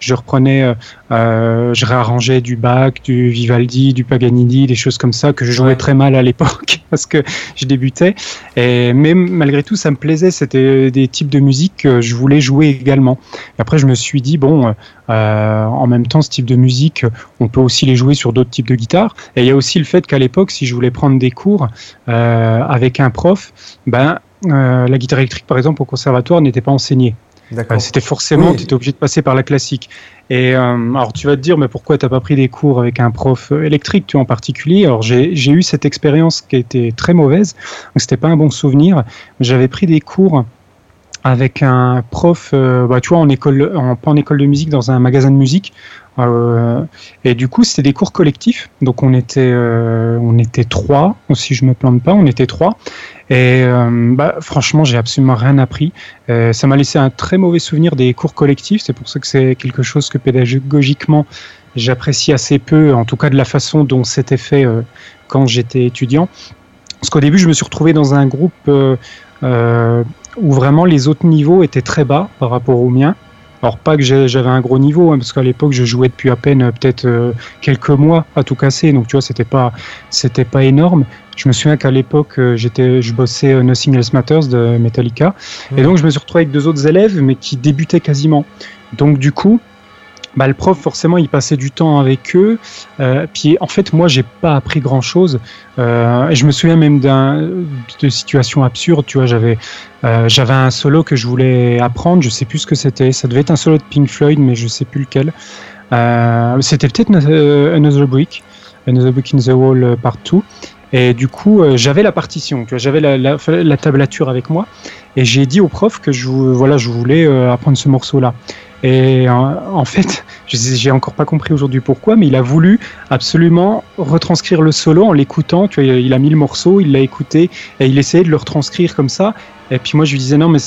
je reprenais, euh, je réarrangeais du Bach, du Vivaldi, du Paganini, des choses comme ça que je jouais très mal à l'époque *laughs* parce que je débutais. Et même malgré tout, ça me plaisait. C'était des types de musique que je voulais jouer également. Et après, je me suis dit bon, en même temps, ce type de musique, on peut aussi les jouer sur d'autres types de guitares. Et il y a aussi le fait qu'à l'époque, si je voulais prendre des cours avec un prof, ben euh, la guitare électrique, par exemple, au conservatoire, n'était pas enseignée. Euh, c'était forcément, tu étais obligé de passer par la classique. Et euh, alors tu vas te dire, mais pourquoi tu n'as pas pris des cours avec un prof électrique, tu en particulier? Alors j'ai eu cette expérience qui a été très mauvaise, donc c'était pas un bon souvenir. J'avais pris des cours avec un prof, bah, tu vois, en école, en, pas en école de musique, dans un magasin de musique. Euh, et du coup, c'était des cours collectifs. Donc, on était, euh, on était trois, si je me plante pas, on était trois. Et euh, bah, franchement, j'ai absolument rien appris. ça m'a laissé un très mauvais souvenir des cours collectifs. C'est pour ça que c'est quelque chose que pédagogiquement j'apprécie assez peu, en tout cas de la façon dont c'était fait quand j'étais étudiant. Parce qu'au début, je me suis retrouvé dans un groupe où vraiment les autres niveaux étaient très bas par rapport aux miens. Alors pas que j'avais un gros niveau, hein, parce qu'à l'époque je jouais depuis à peine euh, peut-être euh, quelques mois à tout casser, donc tu vois c'était pas c'était pas énorme. Je me souviens qu'à l'époque euh, j'étais je bossais Nothing Else Matters de Metallica, et donc je me suis retrouvé avec deux autres élèves mais qui débutaient quasiment. Donc du coup bah, le prof forcément il passait du temps avec eux. Euh, puis en fait moi j'ai pas appris grand chose. Euh, et je me souviens même d'un de situations absurdes. Tu vois j'avais euh, j'avais un solo que je voulais apprendre. Je sais plus ce que c'était. Ça devait être un solo de Pink Floyd mais je sais plus lequel. C'était peut-être Another Brick, Another Brick in the Wall Part 2. Et du coup, j'avais la partition, j'avais la, la, tablature avec moi, et j'ai dit au prof que je, voilà, je voulais apprendre ce morceau-là. Et en, fait, *laughs* j'ai encore pas compris aujourd'hui pourquoi, mais il a voulu absolument retranscrire le solo en l'écoutant. Tu vois, il a mis le morceau, il l'a écouté et il essayait de le retranscrire comme ça. Et puis moi, je lui disais non, mais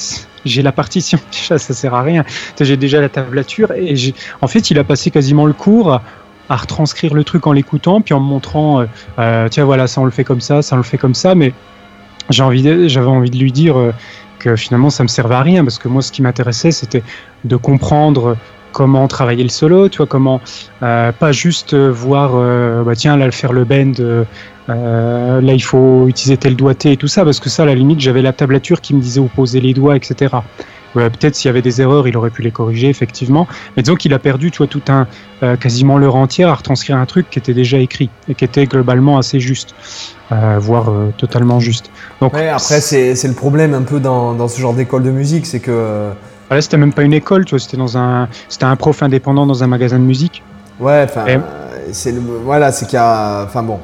j'ai la partition, *laughs* déjà, ça sert à rien. J'ai déjà la tablature. Et en fait, il a passé quasiment le cours à retranscrire le truc en l'écoutant, puis en me montrant, euh, euh, tiens, voilà, ça on le fait comme ça, ça on le fait comme ça, mais j'ai envie, j'avais envie de lui dire. Euh, que finalement ça me servait à rien parce que moi ce qui m'intéressait c'était de comprendre comment travailler le solo, tu vois, comment euh, pas juste voir, euh, bah tiens, là, faire le bend, euh, là, il faut utiliser tel doigté et tout ça, parce que ça, à la limite, j'avais la tablature qui me disait où poser les doigts, etc. Peut-être s'il y avait des erreurs, il aurait pu les corriger, effectivement. Mais disons qu'il a perdu, tu vois, tout un, quasiment l'heure entière à retranscrire un truc qui était déjà écrit et qui était globalement assez juste, voire totalement juste. Donc, après, c'est le problème un peu dans, dans ce genre d'école de musique, c'est que Là, c'était même pas une école, tu vois, c'était dans un, c'était un prof indépendant dans un magasin de musique. Ouais, enfin, c'est le, voilà, c'est qu'il y a, enfin bon,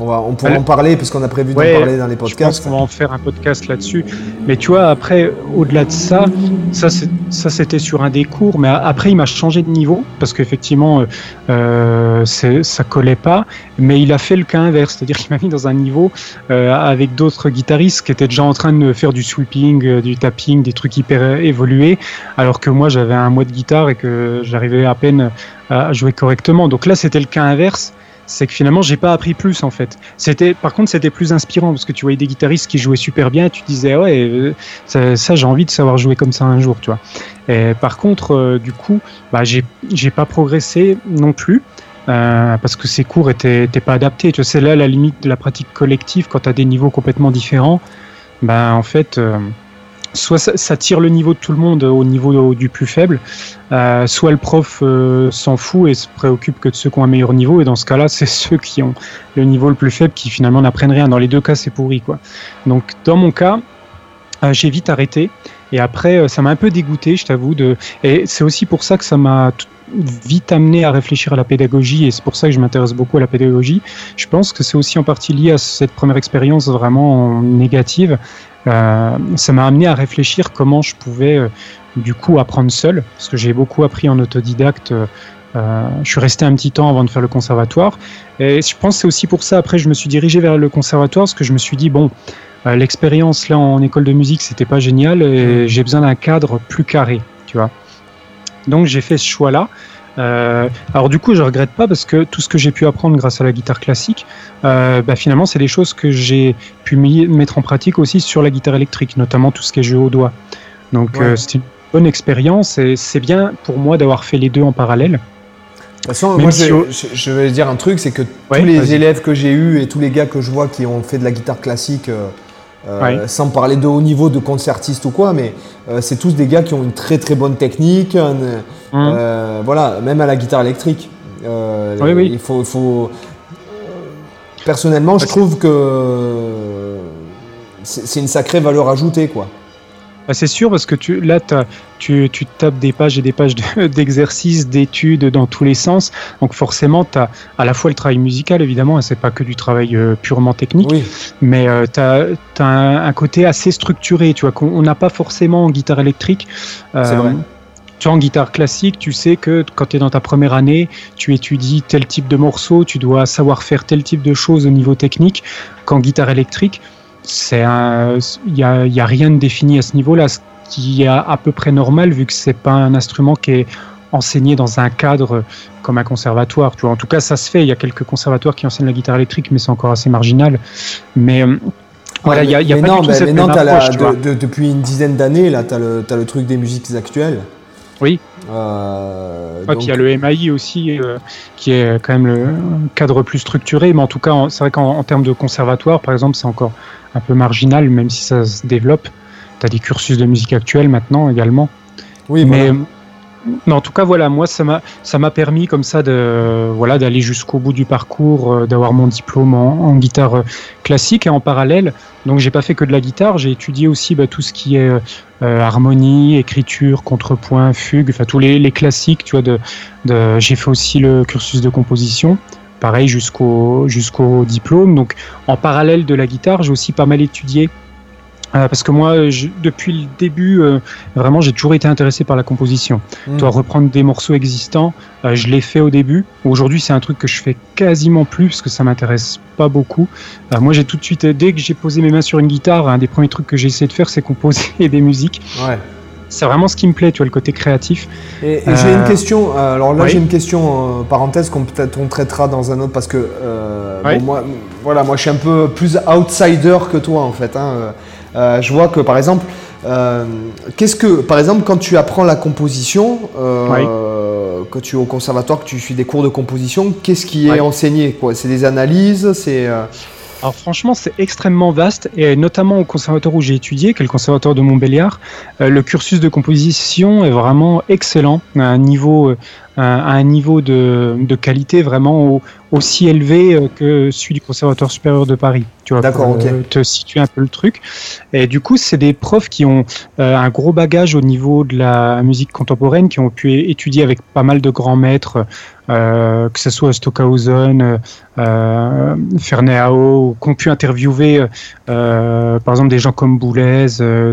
on, pourra en parler parce qu'on a prévu d'en parler dans les podcasts. Je pense qu'on va en faire un podcast là-dessus. Mais tu vois, après, au-delà de ça, ça, c'était sur un des cours. Mais après, il m'a changé de niveau parce qu'effectivement, euh, ça collait pas. Mais il a fait le cas inverse, c'est-à-dire *laughs* qu'il m'a mis dans un niveau euh, avec d'autres guitaristes qui étaient déjà en train de faire du sweeping, euh, du tapping, des trucs hyper évolués, alors que moi, j'avais un mois de guitare et que j'arrivais à peine à jouer correctement. Donc là, c'était le cas inverse c'est que finalement j'ai pas appris plus en fait. C'était par contre c'était plus inspirant parce que tu voyais des guitaristes qui jouaient super bien et tu disais ouais euh, ça, j'ai envie de savoir jouer comme ça un jour tu vois. Et par contre euh, du coup bah j'ai j'ai pas progressé non plus. Euh, parce que ces cours étaient, pas adaptés. Tu c'est là la limite de la pratique collective quand tu as des niveaux complètement différents. Bah, en fait, soit ça, tire le niveau de tout le monde au niveau du plus faible, euh, soit le prof euh, s'en fout et se préoccupe que de ceux qui ont un meilleur niveau, et dans ce cas-là, *laughs* c'est ceux qui ont le niveau le plus faible qui finalement n'apprennent rien. Dans les deux cas, c'est pourri. Quoi. Donc dans mon cas, euh, j'ai vite arrêté, et après, ça m'a un peu dégoûté, je t'avoue. Et c'est aussi pour ça que ça m'a vite amené à réfléchir à la pédagogie et c'est pour ça que je m'intéresse beaucoup à la pédagogie. Je pense que c'est aussi en partie lié à cette première expérience vraiment négative. Euh, ça m'a amené à réfléchir comment je pouvais euh, du coup apprendre seul, parce que j'ai beaucoup appris en autodidacte. Euh, je suis resté un petit temps avant de faire le conservatoire. Et je pense que c'est aussi pour ça, après, je me suis dirigé vers le conservatoire, parce que je me suis dit, bon, l'expérience là en école de musique, c'était pas génial, et j'ai besoin d'un cadre plus carré, tu vois. Donc j'ai fait ce choix-là. Euh, alors du coup, je regrette pas parce que tout ce que j'ai pu apprendre grâce à la guitare classique, euh, bah, finalement, c'est des choses que j'ai pu mettre en pratique aussi sur la guitare électrique, notamment tout ce qui est jeu au doigt. Donc euh, c'est une bonne expérience et c'est bien pour moi d'avoir fait les deux en parallèle. De toute façon, moi, je, vais dire un truc, c'est que tous les élèves que j'ai eus et tous les gars que je vois qui ont fait de la guitare classique euh, sans parler de haut niveau de concertiste ou quoi, mais euh, c'est tous des gars qui ont une très très bonne technique, mmh. euh, voilà, même à la guitare électrique. Il faut, faut, Personnellement, je trouve que c'est une sacrée valeur ajoutée, quoi. Bah, c'est sûr, parce que tu, là, tu, tu tapes des pages et des pages *laughs* d'exercices, d'études dans tous les sens. Donc forcément, tu as à la fois le travail musical, évidemment, et c'est pas que du travail euh, purement technique, mais euh, tu as, un, côté assez structuré, tu vois, qu'on n'a pas forcément en guitare électrique. Euh, tu vois, en guitare classique, tu sais que quand tu es dans ta première année, tu étudies tel type de morceau, tu dois savoir faire tel type de choses au niveau technique. Qu'en guitare électrique, c'est il n'y a, y a, rien de défini à ce niveau-là, ce qui est à, peu près normal vu que c'est pas un instrument qui est enseigné dans un cadre comme un conservatoire. Tu vois, en tout cas, ça se fait. Il y a quelques conservatoires qui enseignent la guitare électrique, mais c'est encore assez marginal. Mais euh, voilà, il y a, y a pas non, du tout cette depuis une dizaine d'années, là, tu as, as, le truc des musiques actuelles. Oui. Euh, il y a le MAI aussi, euh, qui est quand même le cadre plus structuré, mais en tout cas, c'est vrai qu'en termes de conservatoire, par exemple, c'est encore un peu marginal, même si ça se développe. Tu as des cursus de musique actuelle maintenant également. Oui, mais mais en tout cas, voilà, moi, ça m'a, ça m'a permis comme ça de, voilà, d'aller jusqu'au bout du parcours, euh, d'avoir mon diplôme en, guitare euh, classique et en parallèle. Donc, j'ai pas fait que de la guitare, j'ai étudié aussi bah, tout ce qui est euh, harmonie, écriture, contrepoint, fugue, enfin tous les, les, classiques, tu vois. De, j'ai fait aussi le cursus de composition, pareil jusqu'au jusqu'au diplôme. Donc, en parallèle de la guitare, j'ai aussi pas mal étudié euh, parce que moi, depuis le début, euh, vraiment, j'ai toujours été intéressé par la composition. Mmh. Toi, reprendre des morceaux existants, euh, je l'ai fait au début. Aujourd'hui, c'est un truc que je fais quasiment plus parce que ça m'intéresse pas beaucoup. moi, j'ai tout de suite, dès que j'ai posé mes mains sur une guitare, un des premiers trucs que j'ai essayé de faire, c'est composer *laughs* des musiques. Ouais. C'est vraiment ce qui me plaît, tu vois, le côté créatif. Et, j'ai une question. Alors là, j'ai une question parenthèse qu'on peut-être on traitera dans un autre parce que moi, voilà, moi, je suis un peu plus outsider que toi en fait. Hein. Euh, je vois que par exemple, euh, qu'est-ce que, par exemple, quand tu apprends la composition, euh, que tu es au conservatoire, que tu suis des cours de composition, qu'est-ce qui est enseigné C'est des analyses, c'est alors franchement, c'est extrêmement vaste et notamment au conservatoire où j'ai étudié, qui est le conservatoire de Montbéliard, le cursus de composition est vraiment excellent, à un niveau, à un niveau de, de qualité vraiment aussi élevé que celui du conservatoire supérieur de Paris tu vois, pour euh, te situer un peu le truc. Et du coup, c'est des profs qui ont euh, un gros bagage au niveau de la musique contemporaine, qui ont pu étudier avec pas mal de grands maîtres, euh, que ce soit Stockhausen, euh, Ferneao, qu'on pu interviewer, par exemple, des gens comme Boulez,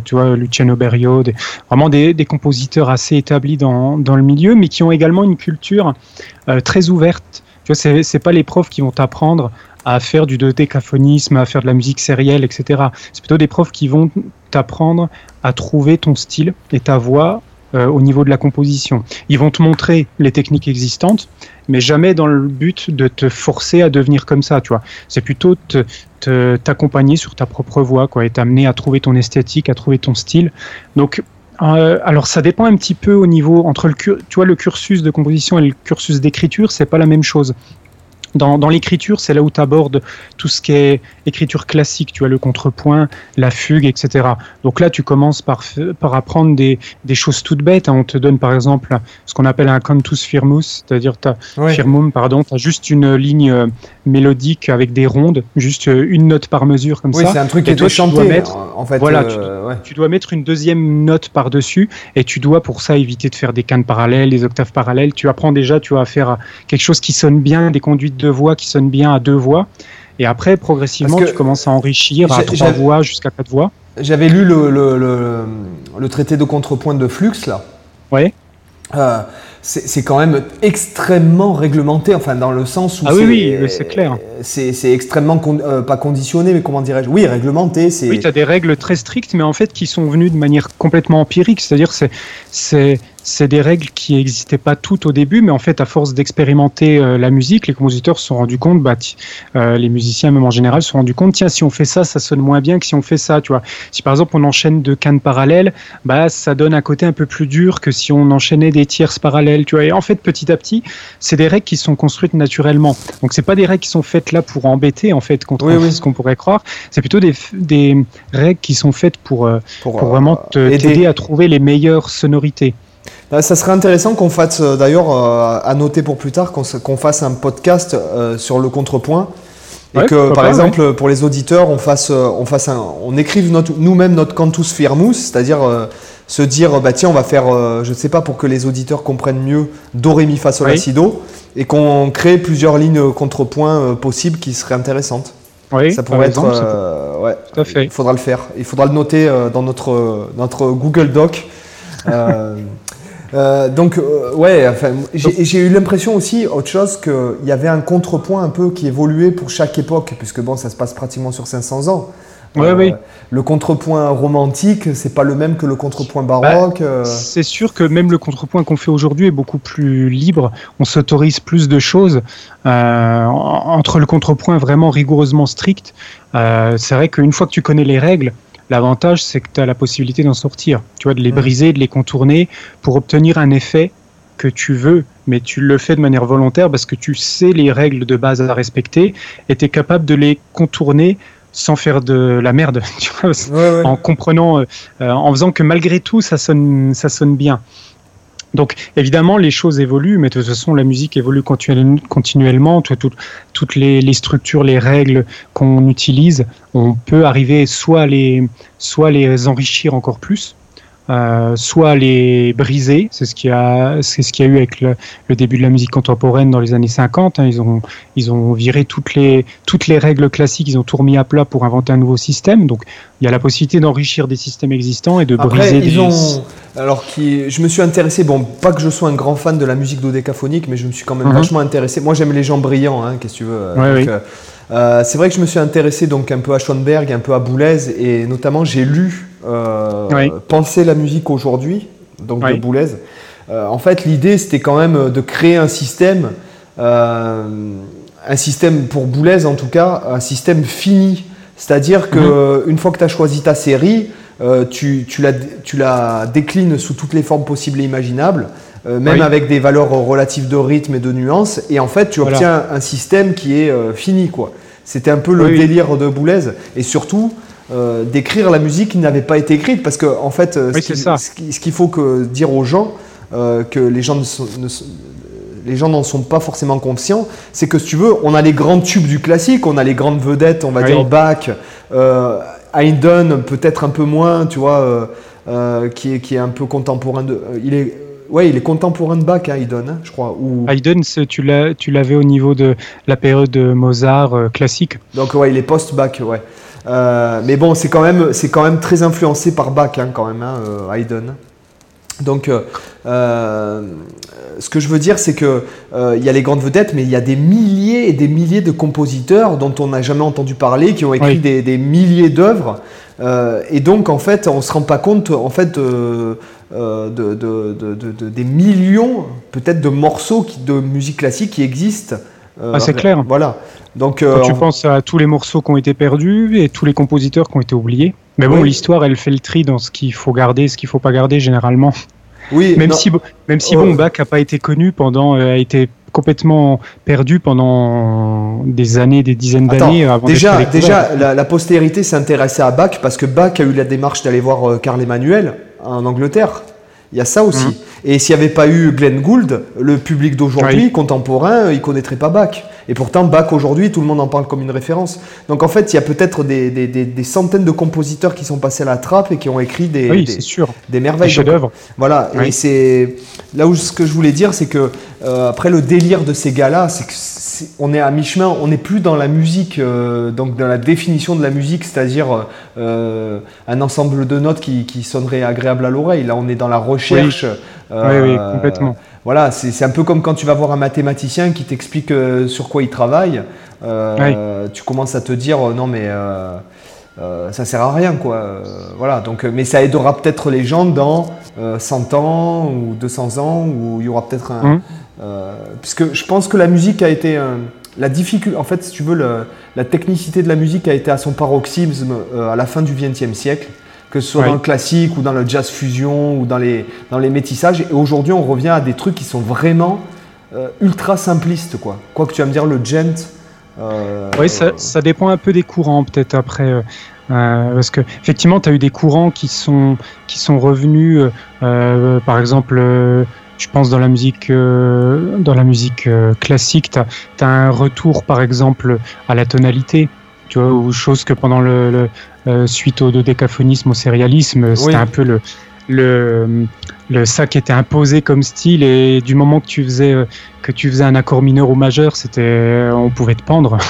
tu vois, Luciano Berio, vraiment des, des, compositeurs assez établis dans, dans, le milieu, mais qui ont également une culture très ouverte. Tu vois, c'est pas les profs qui vont t'apprendre à faire du dodécaphonisme, à faire de la musique sérielle, etc. C'est plutôt des profs qui vont t'apprendre à trouver ton style et ta voix euh, au niveau de la composition. Ils vont te montrer les techniques existantes, mais jamais dans le but de te forcer à devenir comme ça, tu vois. C'est plutôt t'accompagner sur ta propre voix, quoi, et t'amener à trouver ton esthétique, à trouver ton style. Donc, euh, alors ça dépend un petit peu au niveau entre le tu vois le cursus de composition et le cursus d'écriture, c'est pas la même chose dans, l'écriture, c'est là où tu abordes tout ce qui est écriture classique, tu as le contrepoint, la fugue, etc. Donc là, tu commences par, par apprendre des, des choses toutes bêtes. Hein. On te donne par exemple ce qu'on appelle un cantus firmus, c'est-à-dire firmum, pardon, tu as juste une ligne euh, mélodique avec des rondes, juste euh, une note par mesure comme oui, ça. c'est un truc qui est chanté, mettre, en fait. Voilà, euh, tu, dois mettre une deuxième note par-dessus et tu dois pour ça éviter de faire des cannes parallèles, des octaves parallèles. Tu apprends déjà, tu vas faire quelque chose qui sonne bien, des conduites de voix qui sonnent bien à deux voix. Et après, progressivement, tu commences à enrichir à trois voix jusqu'à quatre voix. J'avais lu le, le, le, traité de contrepoint de Flux, là. Oui. Euh, c'est quand même extrêmement réglementé, enfin dans le sens où ah oui, oui, c'est clair. C'est extrêmement euh, pas conditionné, mais comment dirais-je? Oui, réglementé. Oui, tu as des règles très strictes, mais en fait qui sont venues de manière complètement empirique, c'est-à-dire c'est c'est des règles qui n'existaient pas toutes au début, mais en fait, à force d'expérimenter euh, la musique, les compositeurs se sont rendus compte, bah, euh, les musiciens même en général se sont rendus compte, tiens, si on fait ça, ça sonne moins bien que si on fait ça, tu vois. Si par exemple on enchaîne deux cannes parallèles, bah, ça donne un côté un peu plus dur que si on enchaînait des tierces parallèles, tu vois. Et en fait, petit à petit, c'est des règles qui sont construites naturellement. Donc c'est pas des règles qui sont faites là pour embêter, en fait, contre ce qu'on pourrait croire. C'est plutôt des, des règles qui sont faites pour, euh, pour, vraiment t'aider à trouver les meilleures sonorités. Bah, ça serait intéressant qu'on fasse, euh, d'ailleurs, euh, à noter pour plus tard, qu'on fasse un podcast euh, sur le contrepoint. Et que, par exemple, pour les auditeurs, on, fasse, on, fasse un, on écrive nous-mêmes notre cantus firmus, c'est-à-dire se dire, bah, tiens, on va faire, je ne sais pas, pour que les auditeurs comprennent mieux, do, ré, mi, fa, sol, la, si, do, et qu'on crée plusieurs lignes contrepoint possibles qui seraient intéressantes. Oui, ça pourrait être. ouais, Tout à fait. Il faudra le faire. Il faudra le noter dans notre, notre Google Doc. Euh, donc, euh, ouais, enfin, j'ai eu l'impression aussi, autre chose, qu'il y avait un contrepoint un peu qui évoluait pour chaque époque, puisque bon, ça se passe pratiquement sur 500 ans. Ouais, oui. Euh, le contrepoint romantique, c'est pas le même que le contrepoint baroque. Bah, c'est sûr que même le contrepoint qu'on fait aujourd'hui est beaucoup plus libre. On s'autorise plus de choses. entre le contrepoint vraiment rigoureusement strict, c'est vrai qu'une fois que tu connais les règles, L'avantage, c'est que tu as la possibilité d'en sortir, tu vois, de les mm. briser, de les contourner pour obtenir un effet que tu veux, mais tu le fais de manière volontaire parce que tu sais les règles de base à respecter et tu es capable de les contourner sans faire de la merde, *laughs* tu vois, en comprenant, euh, en faisant que malgré tout, ça sonne, ça sonne bien. Donc évidemment, les choses évoluent, mais de toute façon, la musique évolue continuellement. toutes les, les, structures, les règles qu'on utilise, on peut arriver soit les, soit les enrichir encore plus, euh, soit les briser, c'est ce qu'il y a, c'est ce qu'il y a eu avec le, début de la musique contemporaine dans les années 50. Hein. ils ont, ils ont viré toutes les, toutes les règles classiques, ils ont tout remis à plat pour inventer un nouveau système. Donc, il y a la possibilité d'enrichir des systèmes existants et de briser ils Ont... Alors, qui, je me suis intéressé, bon, pas que je sois un grand fan de la musique dodécaphonique, mais je me suis quand même mhm. vachement intéressé. Moi, j'aime les gens brillants, hein, qu'est-ce que tu veux. Euh, euh, c'est vrai que je me suis intéressé donc un peu à Schoenberg, un peu à Boulez, et notamment j'ai lu euh, Penser la musique aujourd'hui, donc de Boulez. Euh, en fait, l'idée c'était quand même de créer un système, un système pour Boulez en tout cas, un système fini. C'est-à-dire que mhm. une fois que tu as choisi ta série, tu, tu, la, tu la déclines sous toutes les formes possibles et imaginables. Euh, même avec des valeurs relatives de rythme et de nuances. Et en fait, tu obtiens un système qui est euh, fini. quoi. C'était un peu le délire de Boulez. Et surtout, euh, d'écrire la musique qui n'avait pas été écrite. Parce que, en fait, ce qu'il faut que dire aux gens, que les gens ne, les gens n'en sont pas forcément conscients, c'est que si tu veux, on a les grands tubes du classique, on a les grandes vedettes, on va dire Bach, Haydn peut-être un peu moins, tu vois, qui, est, qui est un peu contemporain de. il est Ouais, il est contemporain de Bach, hein, Haydn, hein, je crois. Ou... Haydn, tu l'avais au niveau de la période de Mozart euh, classique. Donc ouais, il est post-Bach, ouais. Euh, mais bon, c'est quand même, c'est quand même très influencé par Bach, hein, quand même, euh, Haydn. Donc, ce que je veux dire, c'est que il y a les grandes vedettes, mais il y a des milliers et des milliers de compositeurs dont on n'a jamais entendu parler, qui ont écrit des, des, milliers d'œuvres. et donc, en fait, on se rend pas compte, en fait euh, de, des millions peut-être de morceaux de musique classique qui existent. Euh, ah, c'est clair. Voilà. Donc, Quand tu euh, penses à tous les morceaux qui ont été perdus et tous les compositeurs qui ont été oubliés. Mais bon, l'histoire, elle fait le tri dans ce qu'il faut garder, ce qu'il faut pas garder généralement. Oui. même si, même si bon, Bach n'a pas été connu pendant, a été complètement perdu pendant des années, des dizaines d'années. Déjà, déjà la, la postérité s'intéressait à Bach parce que Bach a eu la démarche d'aller voir Karl Emmanuel en Angleterre. Il y a ça aussi. Mmh. Et s'il n'y avait pas eu Glenn Gould, le public d'aujourd'hui, contemporain, il ne connaîtrait pas Bach. Et pourtant, Bach aujourd'hui, tout le monde en parle comme une référence. Donc en fait, il y a peut-être des, des, des, centaines de compositeurs qui sont passés à la trappe et qui ont écrit des, oui, sûr. merveilles. Des chefs-d'œuvre. Voilà. Et c'est là où ce que je voulais dire, c'est que euh, après le délire de ces gars-là, c'est que on est à mi-chemin, on n'est plus dans la musique, euh, donc dans la définition de la musique, c'est-à-dire euh, un ensemble de notes qui, qui sonnerait agréable à l'oreille. Là, on est dans la recherche. Oui, oui, complètement. Voilà, c'est un peu comme quand tu vas voir un mathématicien qui t'explique sur quoi il travaille. Tu commences à te dire non mais ça sert à rien quoi. voilà, donc mais ça aidera peut-être les gens dans 100 ans ou 200 ans où il y aura peut-être un, mmh. Euh, puisque je pense que la musique a été la difficulté, en fait, si tu veux, la technicité de la musique a été à son paroxysme euh, à la fin du XXe siècle, que ce soit dans le classique ou dans le jazz fusion ou dans les, dans les métissages. Et aujourd'hui, on revient à des trucs qui sont vraiment euh, ultra simplistes, quoi. Quoi que tu vas me dire, le gent. oui, ça, ça, dépend un peu des courants, peut-être après. parce que effectivement, tu as eu des courants qui sont, qui sont revenus, par exemple, je pense dans la musique, euh, dans la musique euh, classique, tu as, un retour par exemple à la tonalité, tu vois, ou chose que pendant le, euh, suite au dodécaphonisme, au sérialisme, c'était un peu le, le, le ça qui était imposé comme style et du moment que tu faisais que tu faisais un accord mineur ou majeur, c'était, on pouvait te pendre. *laughs*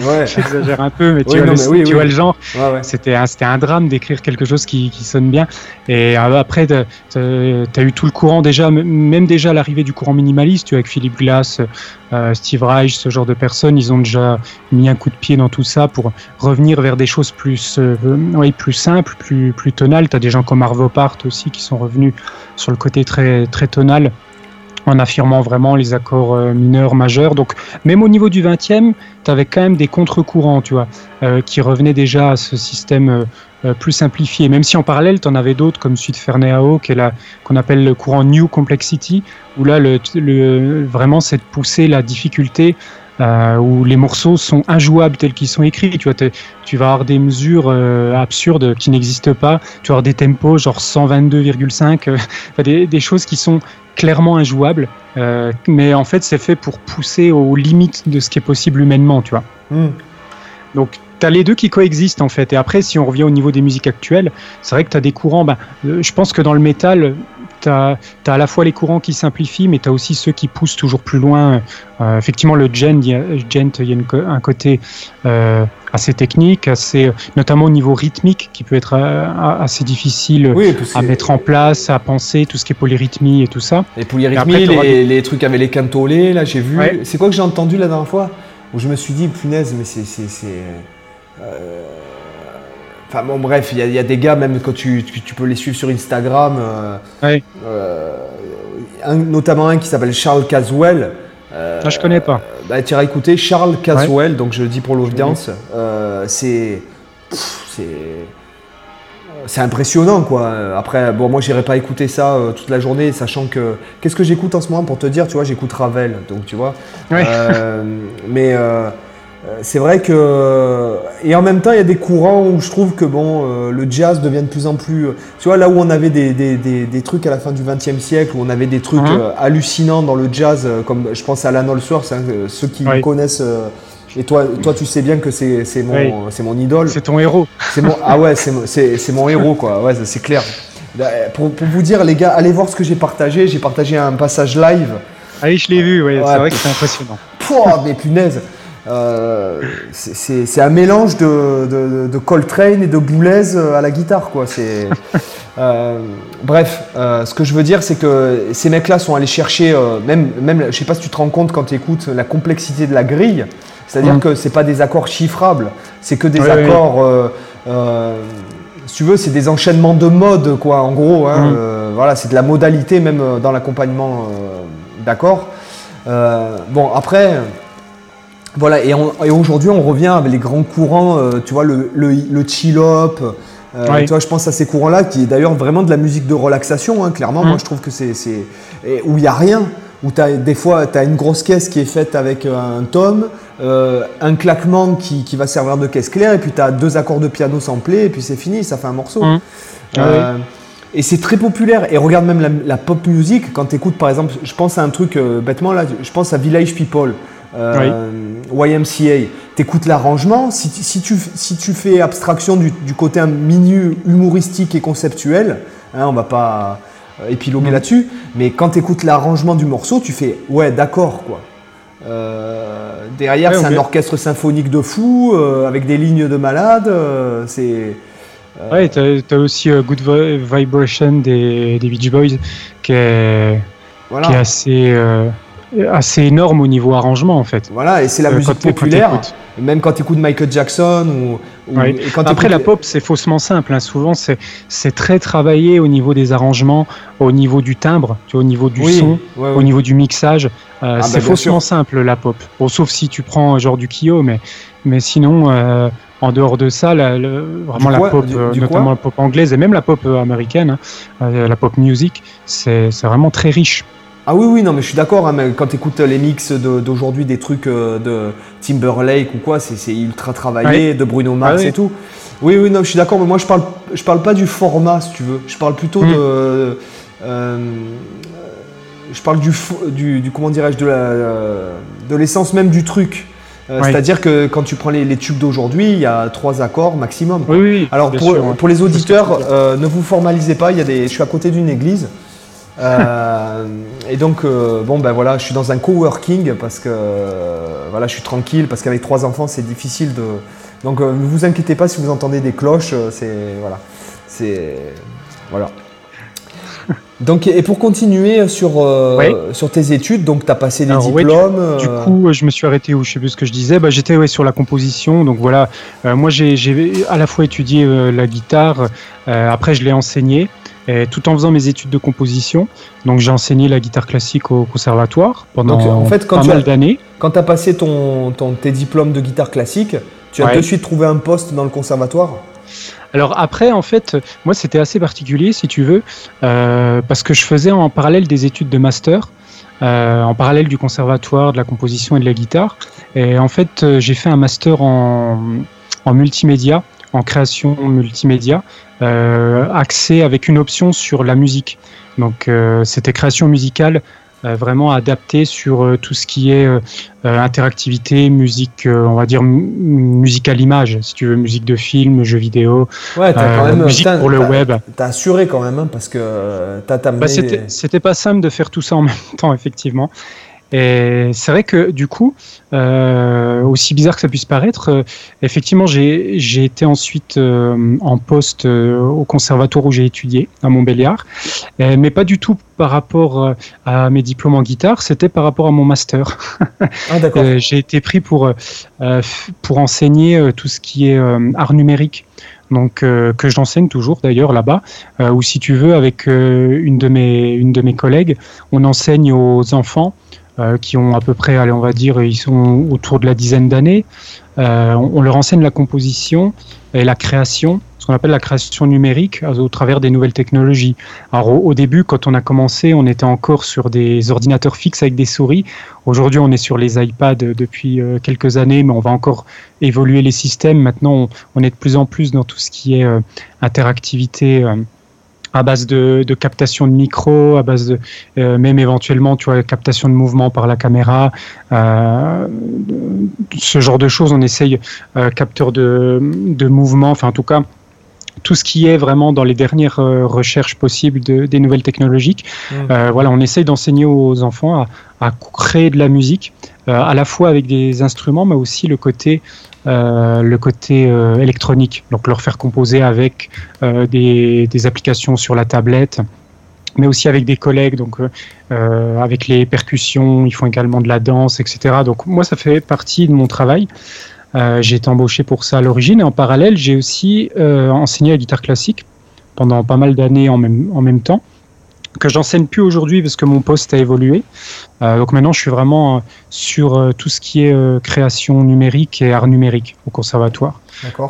Ouais. J'exagère un peu, mais tu, vois, le, tu vois, le, genre. C'était un, c'était un drame d'écrire quelque chose qui, qui, sonne bien. Et euh, après, tu as eu tout le courant déjà, même déjà l'arrivée du courant minimaliste, avec Philippe Glass, euh, Steve Reich, ce genre de personnes, ils ont déjà mis un coup de pied dans tout ça pour revenir vers des choses plus, euh, plus simples, plus, plus tonales. Tu as des gens comme Arvo Part aussi qui sont revenus sur le côté très, très tonal en affirmant vraiment les accords euh, mineurs, majeurs. Donc, même au niveau du 20e, tu avais quand même des contre-courants, tu vois, euh, qui revenaient déjà à ce système euh, plus simplifié. Même si en parallèle, tu en avais d'autres comme Ferneyao, qui est là, qu'on appelle le courant New Complexity, où là, le, vraiment, c'est de pousser la difficulté où les morceaux sont injouables tels qu'ils sont écrits. Tu vois, tu vas avoir des mesures absurdes qui n'existent pas. Tu vas avoir des tempos genre 122,5, euh, *laughs* des, des, choses qui sont clairement injouables. mais en fait, c'est fait pour pousser aux limites de ce qui est possible humainement, tu vois. Hmm. Donc, tu as les deux qui coexistent en fait. Et après, si on revient au niveau des musiques actuelles, c'est vrai que tu as des courants. Ben, je pense que dans le métal, tu as, à la fois les courants qui simplifient, mais tu as aussi ceux qui poussent toujours plus loin. Euh, effectivement, le gent, il y a, un côté euh, assez technique, assez, notamment au niveau rythmique, qui peut être euh, assez difficile à mettre en place, à penser, tout ce qui est polyrythmie et tout ça. Les polyrythmies, les, trucs avec les cantolés, là j'ai vu. C'est quoi que j'ai entendu la dernière fois Où je me suis dit, punaise, mais c'est. Enfin bon, bref, il y, a des gars, même quand tu, tu, peux les suivre sur Instagram, euh, euh, notamment un qui s'appelle Charles Caswell. Euh, ah, je connais pas. Bah, tu iras écouter Charles Caswell, donc je le dis pour l'audience. c'est. C'est impressionnant quoi. Après, bon, moi j'irai pas écouter ça toute la journée, sachant que. Qu'est-ce que j'écoute en ce moment pour te dire Tu vois, j'écoute Ravel, donc tu vois. *laughs* mais euh, c'est vrai que et en même temps il y a des courants où je trouve que bon euh, le jazz devient de plus en plus euh, tu vois là où on avait des, des, des, trucs à la fin du XXe siècle où on avait des trucs mhm. hallucinants dans le jazz comme je pense à Alan Allsworth hein, ceux qui me connaissent et toi toi tu sais bien que c'est mon c'est mon idole. C'est ton héros. C'est mon ah ouais c'est mon héros quoi. Ouais c'est clair. Pour, pour, vous dire les gars allez voir ce que j'ai partagé. J'ai partagé un passage live. Ah oui je l'ai vu ouais, c'est vrai que c'est impressionnant. Pouah, mais punaise euh, c'est un mélange de, Coltrane et de Boulez à la guitare. Quoi. *laughs* Euh, bref, euh, ce que je veux dire, c'est que ces mecs-là sont allés chercher, même, même, je sais pas si tu te rends compte quand tu écoutes la complexité de la grille, c'est-à-dire mm. que c'est pas des accords chiffrables, c'est que des accords, si tu veux, c'est des enchaînements de modes, quoi, en gros. Hein, mm. voilà, c'est de la modalité même dans l'accompagnement d'accords. bon, après. Voilà, et, aujourd'hui, on revient avec les grands courants, euh, tu vois, le, le, chill-up. Euh, tu vois, je pense à ces courants-là, qui est d'ailleurs vraiment de la musique de relaxation, hein, clairement. Moi, mm. je trouve que c'est. Où il n'y a rien, où as, des fois, tu as une grosse caisse qui est faite avec euh, un tome, un claquement qui, qui, va servir de caisse claire, et puis tu as deux accords de piano samplés, et puis c'est fini, ça fait un morceau. Mm. Ah et c'est très populaire. Et regarde même la, pop music, quand tu écoutes par exemple, je pense à un truc bêtement là, je pense à Village People euh, YMCA, t'écoutes l'arrangement, si, si, tu, si tu fais abstraction du, du côté minu humoristique et conceptuel, hein, on va pas euh, épiloguer mm. là-dessus, mais quand tu écoutes l'arrangement du morceau, tu fais ouais, d'accord quoi. Euh, derrière, c'est un orchestre symphonique de fou, euh, avec des lignes de malade. c'est. Ouais, t'as as aussi Good Vibration des, des Beach Boys qui est, qui est assez assez énorme au niveau arrangement en fait. Voilà, et c'est la euh, musique populaire. Même quand tu écoutes Michael Jackson ou. Après, la pop, c'est faussement simple. Hein. Souvent, c'est très travaillé au niveau des arrangements, au niveau du timbre, tu au niveau du son, au niveau du mixage. Euh, ah, c'est bah, faussement simple la pop. Bon, sauf si tu prends genre du Kyo, mais, mais sinon. Euh, en dehors de ça, la, vraiment la pop, notamment la pop anglaise et même la pop américaine, hein, la pop music, c'est vraiment très riche. Ah oui, oui, non, mais je suis d'accord. Hein, quand tu écoutes les mix d'aujourd'hui, des trucs euh, de Timberlake ou quoi, c'est ultra travaillé, de Bruno Mars ah et tout. Oui, oui, non, je suis d'accord, mais moi je parle, je parle pas du format, si tu veux. Je parle plutôt hmm. de. Euh, je parle du, du, comment dirais-je, de l'essence même du truc. Euh, c'est-à-dire que quand tu prends les, tubes d'aujourd'hui, il y a trois accords maximum. Oui, oui, Alors pour, pour, les auditeurs, ne vous formalisez pas. Il y a des, je suis à côté d'une église. Euh, et donc, euh, bon, ben voilà, je suis dans un coworking parce que euh, voilà, je suis tranquille parce qu'avec trois enfants, c'est difficile de. Donc, ne vous inquiétez pas si vous entendez des cloches, c'est voilà, c'est voilà. Donc, et pour continuer sur, sur tes études, donc tu as passé des diplômes. du, coup, je me suis arrêté où je sais plus ce que je disais. Bah, J'étais ouais, sur la composition. Donc voilà, moi j'ai à la fois étudié la guitare, après je l'ai tout en faisant mes études de composition. Donc j'ai enseigné la guitare classique au conservatoire pendant en fait, quand pas mal d'années. Quand tu as passé ton, tes diplômes de guitare classique, tu as tout de suite trouvé un poste dans le conservatoire? Alors après, en fait, moi c'était assez particulier, si tu veux, euh, parce que je faisais en parallèle des études de master. en parallèle du conservatoire, de la composition et de la guitare. Et en fait, j'ai fait un master en, en multimédia, en création multimédia, axé avec une option sur la musique. Donc c'était création musicale euh, vraiment adapté sur euh, tout ce qui est euh, interactivité, musique, on va dire musique à l'image, si tu veux, musique de film, jeux vidéo, ouais, quand même, musique pour le web. T'as assuré quand même, hein, parce que t'as bah, C'était pas simple de faire tout ça en *laughs* même temps, effectivement. Et c'est vrai que du coup, euh, aussi bizarre que ça puisse paraître, euh, effectivement, j'ai été ensuite euh, en poste au conservatoire où j'ai étudié, à Montbéliard, mais pas du tout par rapport à mes diplômes en guitare, c'était par rapport à mon master. Ah, j'ai été pris pour, pour enseigner tout ce qui est art numérique. Donc que j'enseigne toujours d'ailleurs là-bas, ou si tu veux avec une de mes une de mes collègues, on enseigne aux enfants qui ont à peu près, allez, on va dire, ils sont autour de la dizaine d'années. Euh, on, leur enseigne la composition et la création, ce qu'on appelle la création numérique au travers des nouvelles technologies. Alors au, début, quand on a commencé, on était encore sur des ordinateurs fixes avec des souris. Aujourd'hui, on est sur les iPads depuis euh, quelques années, mais on va encore évoluer les systèmes. Maintenant, on, est de plus en plus dans tout ce qui est interactivité à base de, captation de micro, à base de euh, même éventuellement, tu vois, captation de mouvement par la caméra, euh, ce genre de choses. On essaye euh, capteur de, de mouvement, enfin en tout cas tout ce qui est vraiment dans les dernières recherches possibles de, des nouvelles technologiques. Mmh. voilà, on essaye d'enseigner aux enfants à, à, créer de la musique, à la fois avec des instruments, mais aussi le côté euh, le côté euh, électronique, donc leur faire composer avec euh, des, applications sur la tablette, mais aussi avec des collègues, donc avec les percussions, ils font également de la danse, etc. Donc moi, ça fait partie de mon travail. j'ai été embauché pour ça à l'origine et en parallèle, j'ai aussi enseigné la guitare classique pendant pas mal d'années en même, en même temps que j'enseigne plus aujourd'hui parce que mon poste a évolué. Euh, donc maintenant, je suis vraiment euh, sur euh, tout ce qui est création numérique et art numérique au conservatoire.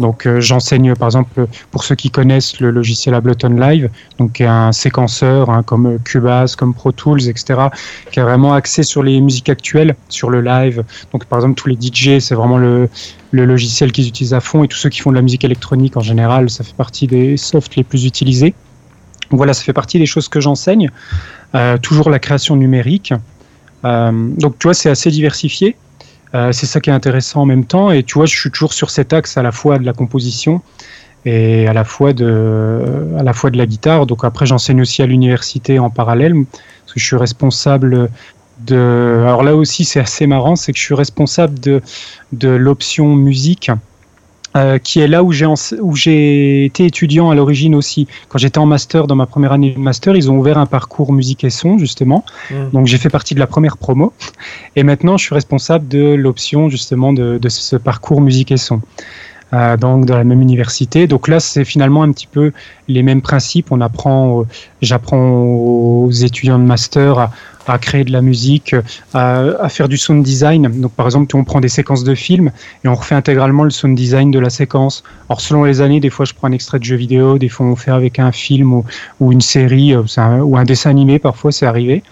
Donc j'enseigne par exemple pour ceux qui connaissent le logiciel Ableton Live, donc un séquenceur hein, comme Cubase, comme Pro Tools, etc., qui est vraiment axé sur les musiques actuelles, sur le live. Donc par exemple tous les DJ, c'est vraiment le, le logiciel qu'ils utilisent à fond et tous ceux qui font de la musique électronique en général, ça fait partie des softs les plus utilisés. Voilà, ça fait partie des choses que j'enseigne. Euh, toujours la création numérique. Euh, donc, tu vois, c'est assez diversifié. Euh, c'est ça qui est intéressant en même temps. Et tu vois, je suis toujours sur cet axe à la fois de la composition et à la fois de, la, guitare. Donc après, j'enseigne aussi à l'université en parallèle, parce que je suis responsable de... Alors là aussi, c'est assez marrant, c'est que je suis responsable de l'option musique euh, qui est là où j'ai où j'ai été étudiant à l'origine aussi. Quand j'étais en master, dans ma première année de master, ils ont ouvert un parcours musique et son justement. Mmh. Donc j'ai fait partie de la première promo. Et maintenant, je suis responsable de l'option justement de, de, ce parcours musique et son. Euh, donc dans la même université. Donc là, c'est finalement un petit peu les mêmes principes. On apprend, j'apprends aux étudiants de master à, à créer de la musique, à, faire du sound design. Donc par exemple, on prend des séquences de films et on refait intégralement le sound design de la séquence. Alors selon les années, des fois je prends un extrait de jeu vidéo, des fois on fait avec un film ou, une série euh, ou un dessin animé, parfois c'est arrivé.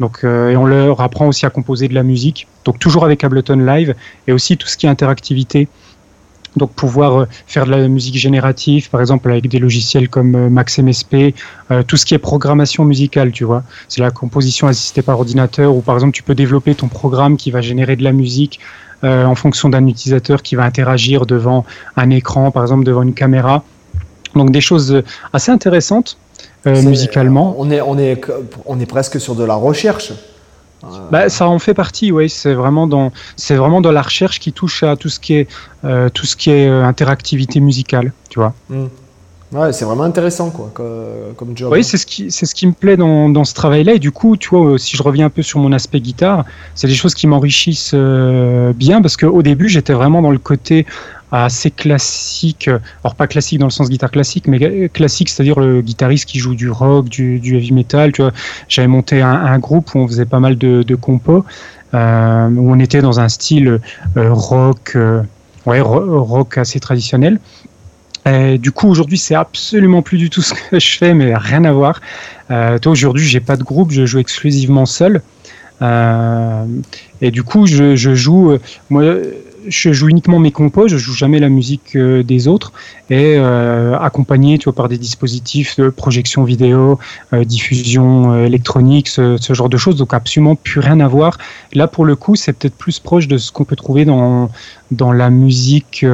Donc, euh, et on leur apprend aussi à composer de la musique. Donc toujours avec Ableton Live et aussi tout ce qui est interactivité. Donc pouvoir euh, faire de la musique générative, par exemple avec des logiciels comme euh, Max MSP, euh, tout ce qui est programmation musicale, tu vois. C'est la composition assistée par ordinateur, ou par exemple tu peux développer ton programme qui va générer de la musique en fonction d'un utilisateur qui va interagir devant un écran, par exemple devant une caméra. Donc des choses assez intéressantes musicalement. On est, on, est, on est presque sur de la recherche. Bah, ça en fait partie, oui. C'est vraiment dans, c'est vraiment dans la recherche qui touche à tout ce qui est, euh, tout ce qui est euh, interactivité musicale, tu vois. Hmm. Ouais, c'est vraiment intéressant, quoi, comme job. Oui, c'est ce qui, c'est ce qui me plaît dans, dans ce travail-là. Et du coup, tu vois, si je reviens un peu sur mon aspect guitare, c'est des choses qui m'enrichissent euh, bien parce qu'au début, j'étais vraiment dans le côté assez classique, alors pas classique dans le sens guitare classique, mais classique, c'est-à-dire le guitariste qui joue du rock, du, heavy metal. Tu vois, j'avais monté un, groupe où on faisait pas mal de, de compos, euh, où on était dans un style euh, rock, euh, ouais, rock assez traditionnel. Du coup, aujourd'hui, c'est absolument plus du tout *laughs* ce que je fais, mais rien à voir. Euh, aujourd'hui, j'ai pas de groupe, je joue exclusivement seul. et du coup, je, je joue, moi, je joue uniquement mes compos, je joue jamais la musique euh, des autres et euh, accompagné tu par des dispositifs de projection vidéo, euh, diffusion électronique, ce, ce, genre de choses. Donc absolument plus rien à voir. Là pour le coup, c'est peut-être plus proche de ce qu'on peut trouver dans dans la musique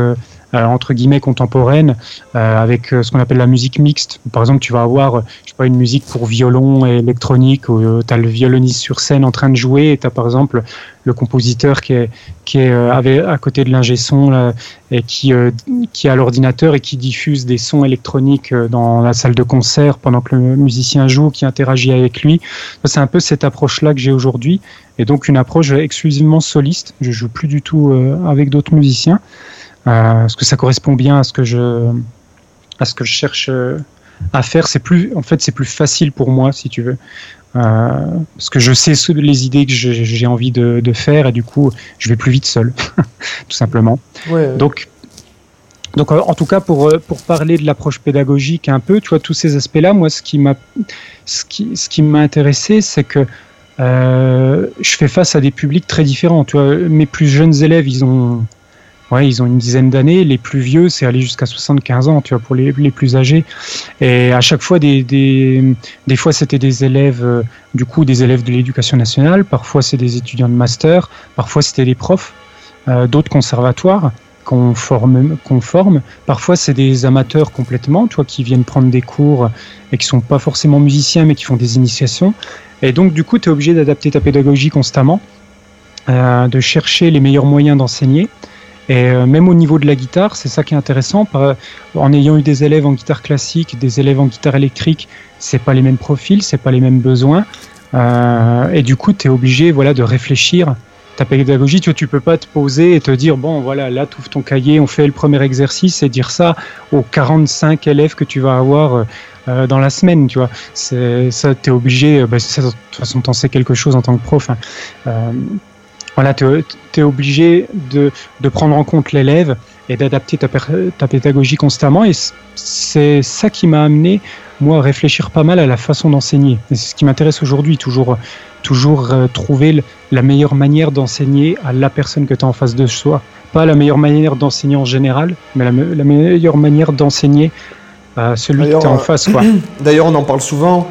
entre guillemets contemporaine euh, avec euh, ce qu'on appelle la musique mixte. Par exemple, tu vas avoir je sais pas, une musique pour violon et électronique où tu as le violoniste sur scène en train de jouer et tu as par exemple le compositeur qui est, qui est à côté de l'ingé son et qui, qui l'ordinateur et qui diffuse des sons électroniques dans la salle de concert pendant que le musicien joue, qui interagit avec lui. C'est un peu cette approche-là que j'ai aujourd'hui et donc une approche exclusivement soliste. Je joue plus du tout avec d'autres musiciens. Euh, parce que ça correspond bien à ce que je, à ce que je cherche euh, à faire. C'est plus, en fait, c'est plus facile pour moi, si tu veux. Euh, parce que je sais les idées que j'ai envie de, de, faire et du coup je vais plus vite seul *laughs* tout simplement donc donc en tout cas pour pour parler de l'approche pédagogique un peu tu vois tous ces aspects là moi ce qui m'a ce qui ce qui m'a intéressé c'est que euh, je fais face à des publics très différents tu vois mes plus jeunes élèves ils ont Ouais, ils ont une dizaine d'années. Les plus vieux, c'est aller jusqu'à 75 ans, tu vois, pour les, les, plus âgés. Et à chaque fois, des, des, des fois, c'était des élèves, euh, du coup, des élèves de l'éducation nationale. Parfois, c'est des étudiants de master. Parfois, c'était des profs euh, d'autres conservatoires qu'on forme, qu'on forme. Parfois, c'est des amateurs complètement, tu qui viennent prendre des cours et qui sont pas forcément musiciens, mais qui font des initiations. Et donc, du coup, tu es obligé d'adapter ta pédagogie constamment, euh, de chercher les meilleurs moyens d'enseigner. Et euh, même au niveau de la guitare, c'est ça qui est intéressant. Par, en ayant eu des élèves en guitare classique, des élèves en guitare électrique, c'est pas les mêmes profils, c'est pas les mêmes besoins. Euh, et du coup, tu es obligé voilà, de réfléchir ta pédagogie. Tu, tu peux pas te poser et te dire bon, voilà, là, tu ouvres ton cahier, on fait le premier exercice et dire ça aux 45 élèves que tu vas avoir euh, dans la semaine. Tu vois, ça, tu es obligé. Bah, de toute façon, tu en sais quelque chose en tant que prof. Hein. Euh, voilà, tu es obligé de, de, prendre en compte l'élève et d'adapter ta, ta, pédagogie constamment. Et c'est ça qui m'a amené, moi, à réfléchir pas mal à la façon d'enseigner. Et c'est ce qui m'intéresse aujourd'hui, toujours, toujours euh, trouver la meilleure manière d'enseigner à la personne que tu as en face de soi. Pas la meilleure manière d'enseigner en général, mais la, la meilleure manière d'enseigner à celui que tu as en face. *clears throat* D'ailleurs, on en parle souvent.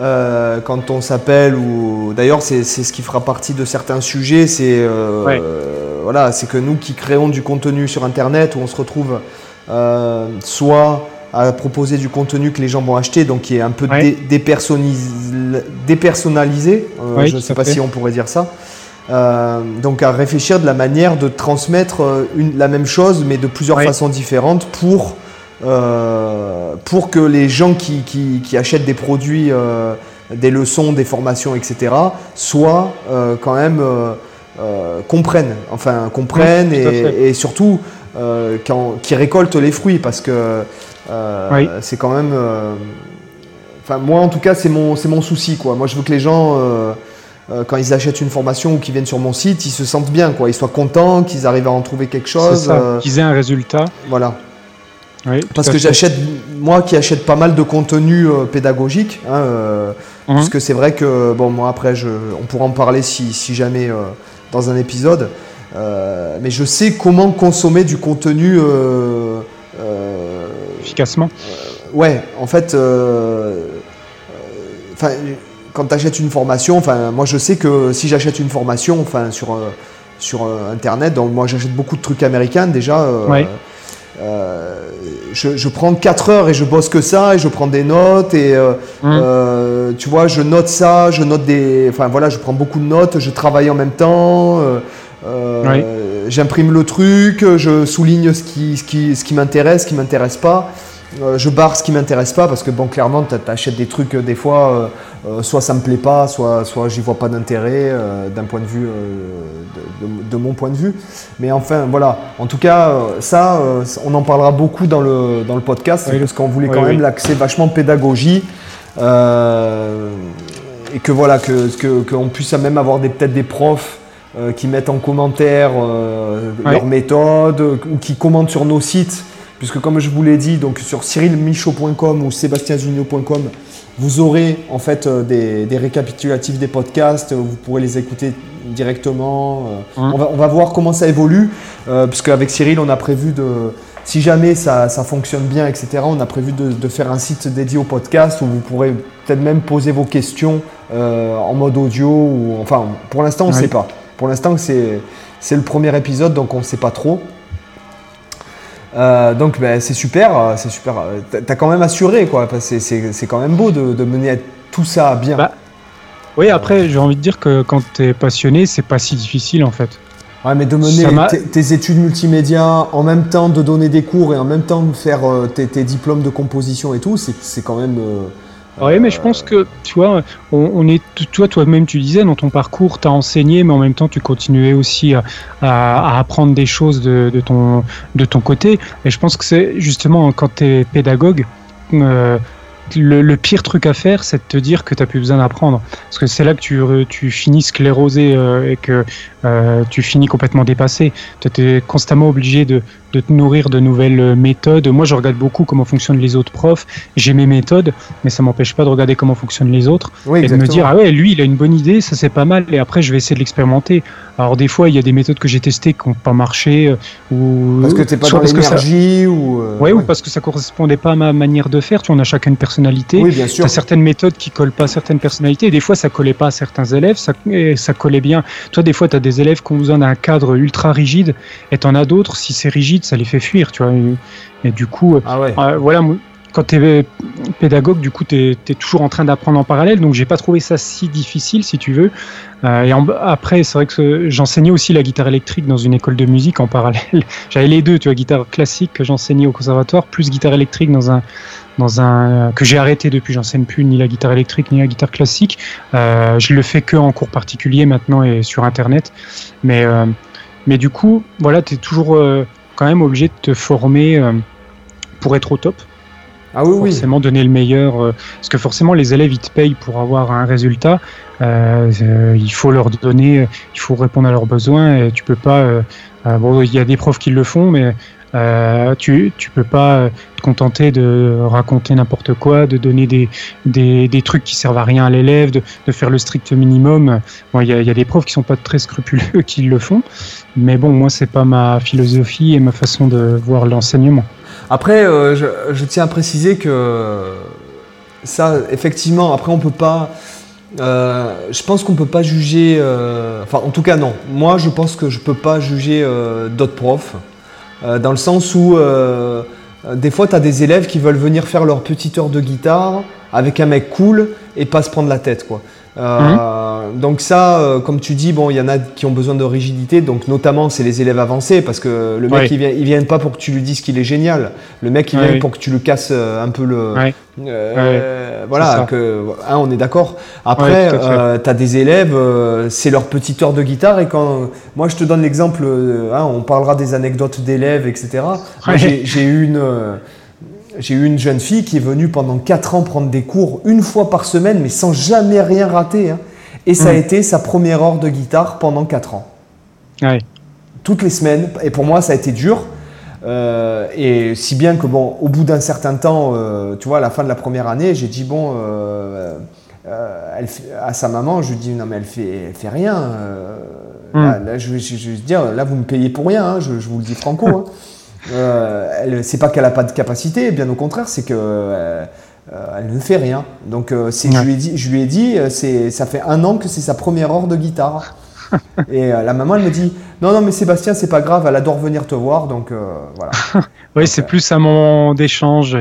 Euh, quand on s'appelle ou d'ailleurs c'est ce qui fera partie de certains sujets c'est euh, euh, voilà c'est que nous qui créons du contenu sur internet où on se retrouve soit à proposer du contenu que les gens vont acheter donc qui est un peu dépersonnalisé je ne sais pas si on pourrait dire ça. Donc à réfléchir de la manière de transmettre une, la même chose mais de plusieurs façons différentes pour euh, pour que les gens qui, qui, achètent des produits, euh, des leçons, des formations, etc., soient euh, quand même comprennent, enfin comprennent et, et, surtout qui récoltent les fruits parce que c'est quand même. Enfin, moi en tout cas, c'est mon, mon souci quoi. Moi, je veux que les gens quand ils achètent une formation ou qu'ils viennent sur mon site, ils se sentent bien, quoi. Ils soient contents, qu'ils arrivent à en trouver quelque chose. Qu'ils aient un résultat. Voilà. Parce que j'achète, moi qui achète pas mal de contenu euh, pédagogique, hein, euh, mhm. parce que c'est vrai que, bon, moi après, je, on pourra en parler si, si jamais euh, dans un épisode, mais je sais comment consommer du contenu efficacement. ouais, en fait, enfin, quand tu achètes une formation, enfin, moi je sais que si j'achète une formation, enfin, sur, sur Internet, donc moi j'achète beaucoup de trucs américains déjà. Ouais je, prends 4 heures et je bosse que ça et je prends des notes et euh, mmh. euh, tu vois, je note ça, je note des. Enfin voilà, je prends beaucoup de notes, je travaille en même temps. Euh, j'imprime le truc, je souligne ce qui, ce qui, ce qui m'intéresse, ce qui m'intéresse pas. Je barre ce qui m'intéresse pas parce que bon clairement tu achètes des trucs des fois euh, soit ça me plaît pas, soit, soit j'y vois pas d'intérêt euh, d'un point de vue, euh, de, mon point de vue. Mais enfin, voilà. En tout cas, ça, on en parlera beaucoup dans le, dans le podcast, parce qu'on voulait quand même l'accès vachement pédagogie. et que voilà, que qu'on puisse même avoir peut-être des profs qui mettent en commentaire leur méthode, ou qui commentent sur nos sites puisque comme je vous l'ai dit, donc sur cyrilmichaud.com ou sébastienzunio.com, vous aurez en fait euh, des, récapitulatifs des podcasts, vous pourrez les écouter directement. Euh. Hein. On, va, voir comment ça évolue, euh, puisque avec Cyril, on a prévu de, si jamais ça, fonctionne bien, etc., on a prévu de, faire un site dédié au podcast où vous pourrez peut-être même poser vos questions en mode audio. Ou, enfin, pour l'instant, on ne sait pas. Pour l'instant, c'est le premier épisode, donc on ne sait pas trop. Euh, donc ben, c'est super, euh, c'est super. T'as quand même assuré quoi. C'est quand même beau de, mener tout ça bien. Bah, oui, après j'ai envie de dire que quand t'es passionné, c'est pas si difficile en fait. Ouais, mais de mener tes, études multimédia en même temps de donner des cours et en même temps de faire euh, tes, diplômes de composition et tout, c'est quand même. Oui, mais je pense que, tu vois, on, est, toi, toi-même, tu disais, dans ton parcours, tu as enseigné, mais en même temps, tu continuais aussi à, apprendre des choses de, ton, de ton côté. Et je pense que c'est justement quand tu es pédagogue, euh, le, pire truc à faire, c'est de te dire que tu n'as plus besoin d'apprendre. Parce que c'est là que tu, tu finis sclérosé euh, et que euh, tu finis complètement dépassé. Tu es constamment obligé de, de te nourrir de nouvelles euh, méthodes. Moi, je regarde beaucoup comment fonctionnent les autres profs. J'ai mes méthodes, mais ça m'empêche pas de regarder comment fonctionnent les autres et de me dire ah ouais, lui, il a une bonne idée, ça c'est pas mal. Et après, je vais essayer de l'expérimenter. Alors des fois, il y a des méthodes que j'ai testées qui n'ont pas marché, euh, ou parce que t'es pas dans l'énergie, ou euh, ouais, ou parce que ça correspondait pas à ma manière de faire. Tu vois, on a chacun une personnalité. Oui, bien sûr. As certaines méthodes qui collent pas à certaines personnalités. Et des fois, ça collait pas à certains élèves, ça, et ça collait bien. Toi, des fois, tu as des élèves qui ont besoin d'un cadre ultra rigide, et t'en as d'autres, si c'est rigide, ça les fait fuir, tu vois. Et, du coup, ah euh, voilà, quand tu es pédagogue, du coup, tu es, toujours en train d'apprendre en parallèle. Donc, j'ai pas trouvé ça si difficile, si tu veux. Euh, et après, c'est vrai que j'enseignais aussi la guitare électrique dans une école de musique en parallèle. *laughs* J'avais les deux, tu vois, guitare classique que j'enseignais au conservatoire, plus guitare électrique dans un un que j'ai arrêté depuis. J'enseigne plus ni la guitare électrique ni la guitare classique. je le fais que en cours particulier maintenant et sur internet. Mais mais du coup, voilà, tu es toujours quand même obligé de te former euh, pour être au top. Ah oui, forcément donner le meilleur. Euh, parce que forcément, les élèves, ils te payent pour avoir un résultat. Euh, il faut leur donner, il faut répondre à leurs besoins. Et tu peux pas. bon, il y a des profs qui le font, mais euh, tu tu peux pas te contenter de raconter n'importe quoi, de donner des, trucs qui servent à rien à l'élève, de, faire le strict minimum. Bon, il y a, y a, des profs qui sont pas très scrupuleux *laughs* qui le font, mais bon, moi c'est pas ma philosophie et ma façon de voir l'enseignement. Après, euh, je, tiens à préciser que ça, effectivement, après on peut pas. Euh, je pense qu'on peut pas juger. Euh, enfin, en tout cas, non. Moi, je pense que je peux pas juger euh, d'autres profs. Euh, dans le sens où euh, des fois, tu as des élèves qui veulent venir faire leur petite heure de guitare avec un mec cool et pas se prendre la tête. Quoi. Euh, donc ça, euh, comme tu dis, bon, il y en a qui ont besoin de rigidité, donc notamment c'est les élèves avancés, parce que le mec, il vient, vient pas pour que tu lui dises qu'il est génial. Le mec, il vient pour que tu lui casses euh, un peu le... voilà, que, hein, on est d'accord. Après, tu as des élèves, c'est leur petite heure de guitare, et quand... Moi, je te donne l'exemple, hein, on parlera des anecdotes d'élèves, etc. J'ai eu une j'ai eu une jeune fille qui est venue pendant 4 ans prendre des cours une fois par semaine, mais sans jamais rien rater. Hein. Et ça a été sa première heure de guitare pendant 4 ans. Toutes les semaines. Et pour moi, ça a été dur. Euh, et si bien que, bon, au bout d'un certain temps, euh, tu vois, à la fin de la première année, j'ai dit, bon, euh, elle à sa maman, je lui dis, non, mais elle fait, elle fait rien. Hmm. Là, je, vais dire, là, vous me payez pour rien, hein, je, je, vous le dis franco. Hein. *laughs* Euh, c'est pas qu'elle n'a pas de capacité, bien au contraire, c'est que elle ne fait rien. Donc je lui ai dit, je lui ai dit ça fait un an que c'est sa première heure de guitare. *laughs* Et la maman, elle me dit Non, non, mais Sébastien, c'est pas grave, elle adore venir te voir, donc voilà. *laughs* oui, c'est plus un moment d'échange.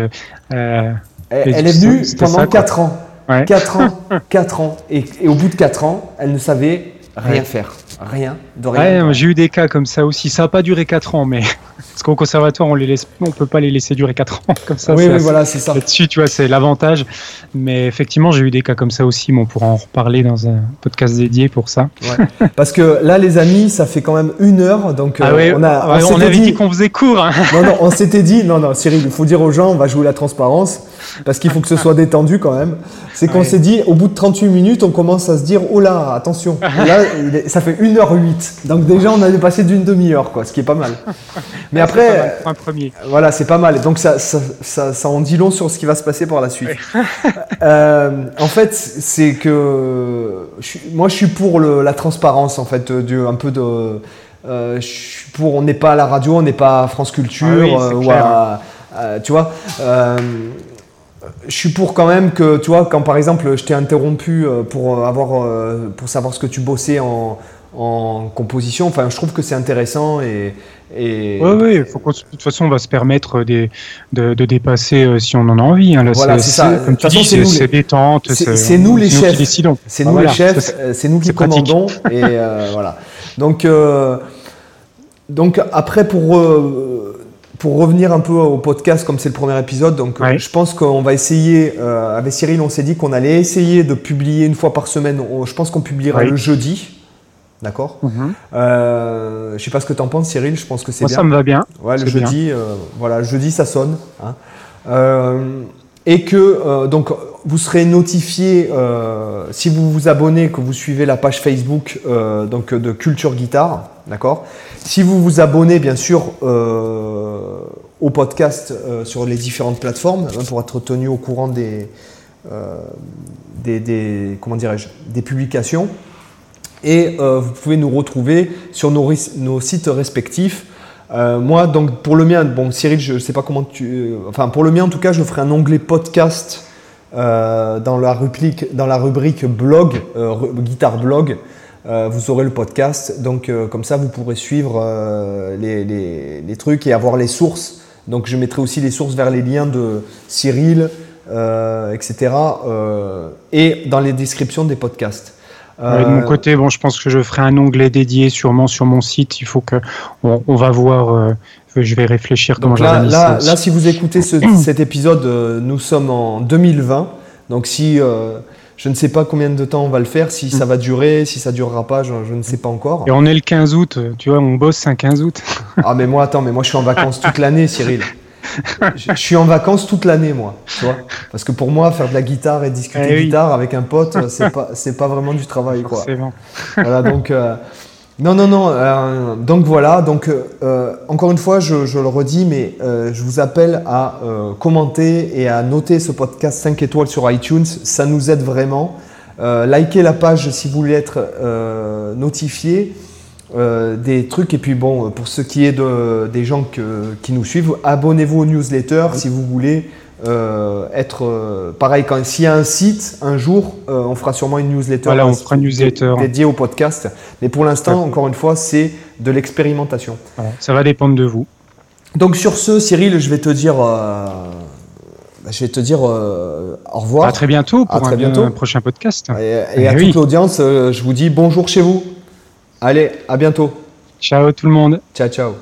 elle, est venue pendant 4 ans. 4 ans, *laughs* 4 ans. Et, et, au bout de 4 ans, elle ne savait rien faire. Rien, de rien. j'ai eu des cas comme ça aussi. Ça n'a pas duré 4 ans, mais parce qu'au conservatoire, on les laisse, on peut pas les laisser durer 4 ans *laughs* comme ça. Oui, oui voilà, c'est ça. Là-dessus, tu vois, c'est l'avantage. Mais effectivement, j'ai eu des cas comme ça aussi. Mais on pourra en reparler dans un podcast dédié pour ça. Ouais. *laughs* Parce que là, les amis, ça fait quand même une heure, donc ah euh, on a, on, avait dit, qu'on faisait court. Hein. Non, non, on s'était dit, non, non, Cyril, il faut dire aux gens, on va jouer la transparence parce qu'il faut que ce soit détendu quand même. C'est qu'on s'est dit, au bout de 38 minutes, on commence à se dire, oh là, attention, là, ça fait 1h08. Donc déjà, on a passé d'une demi-heure, quoi, ce qui est pas mal. *laughs* Mais après, un premier. Voilà, c'est pas mal. Donc ça, ça, ça, en dit long sur ce qui va se passer par la suite. *laughs* euh, en fait, c'est que moi, je suis pour le, la transparence, en fait, du, un peu de. Euh, je suis pour, on n'est pas à la radio, on n'est pas à France Culture, ah ou à, tu vois je suis pour quand même que, tu vois, quand par exemple je t'ai interrompu euh, pour, avoir, euh, pour savoir ce que tu bossais en, en composition, enfin, je trouve que c'est intéressant et. et oui, de toute façon, on va se permettre de, de, dépasser euh, si on en a envie. Hein. voilà, c'est ça. Comme tu dis, c'est détente. C'est nous les chefs. C'est nous les chefs, c'est nous qui commandons. et voilà. Donc, donc après, pour pour revenir un peu au podcast, comme c'est le premier épisode, donc je pense qu'on va essayer, euh, avec Cyril, on s'est dit qu'on allait essayer de publier une fois par semaine. je pense qu'on publiera le jeudi. D'accord mhm. euh, Je ne sais pas ce que tu en penses, Cyril, je pense que c'est bien. Ça me va bien. Ouais, le jeudi, euh, voilà, jeudi, ça sonne. Hein. et que donc vous serez notifié si vous vous abonnez, que vous suivez la page Facebook donc, de Culture Guitare. D'accord? Si vous vous abonnez, bien sûr, euh, au podcast euh, sur les différentes plateformes, hein, pour être tenu au courant des, euh, des, comment dirais-je, des publications, et vous pouvez nous retrouver sur nos, sites respectifs. moi, donc pour le mien, bon, Cyril, je ne sais pas comment tu. enfin, pour le mien, en tout cas, je ferai un onglet podcast dans, la rubrique, dans la rubrique blog, guitare blog. Euh, vous aurez le podcast. Donc, euh, comme ça, vous pourrez suivre euh, les, trucs et avoir les sources. Donc, je mettrai aussi les sources vers les liens de Cyril, etc. et dans les descriptions des podcasts. De mon côté, bon, je pense que je ferai un onglet dédié sûrement sur mon site. Il faut que on, va voir. je vais réfléchir comment là, là, là, si vous écoutez *clears throat* cet épisode, nous sommes en 2020. Donc, si je ne sais pas combien de temps on va le faire, si ça va durer, si ça durera pas, je, ne sais pas encore. Et on est le 15 août, tu vois, on bosse un 15 août. ah mais moi attends, mais moi je suis en vacances toute l'année, Cyril. *laughs* Je, suis en vacances toute l'année, moi, tu vois. Parce que pour moi, faire de la guitare et discuter eh guitare avec un pote, *laughs* c'est pas, c'est pas vraiment du travail, quoi. Voilà, donc. Euh, non, non, non. Euh, donc voilà. Donc euh, encore une fois, je, le redis, mais euh, je vous appelle à commenter et à noter ce podcast 5 étoiles sur iTunes. Ça nous aide vraiment. likez la page si vous voulez être notifié des trucs. Et puis bon, pour ce qui est de, des gens qui nous suivent, abonnez-vous aux newsletters si vous voulez euh, être euh, pareil quand s'il y a un site un jour euh, on fera sûrement une newsletter voilà, on fera une newsletter. dédiée au podcast. Mais pour l'instant encore une fois c'est de l'expérimentation. Ça va dépendre de vous. Donc sur ce Cyril je vais te dire je vais te dire au revoir. À très bientôt pour un, bientôt. prochain podcast. Et, eh à toute l'audience je vous dis bonjour chez vous allez à bientôt. Ciao tout le monde. Ciao ciao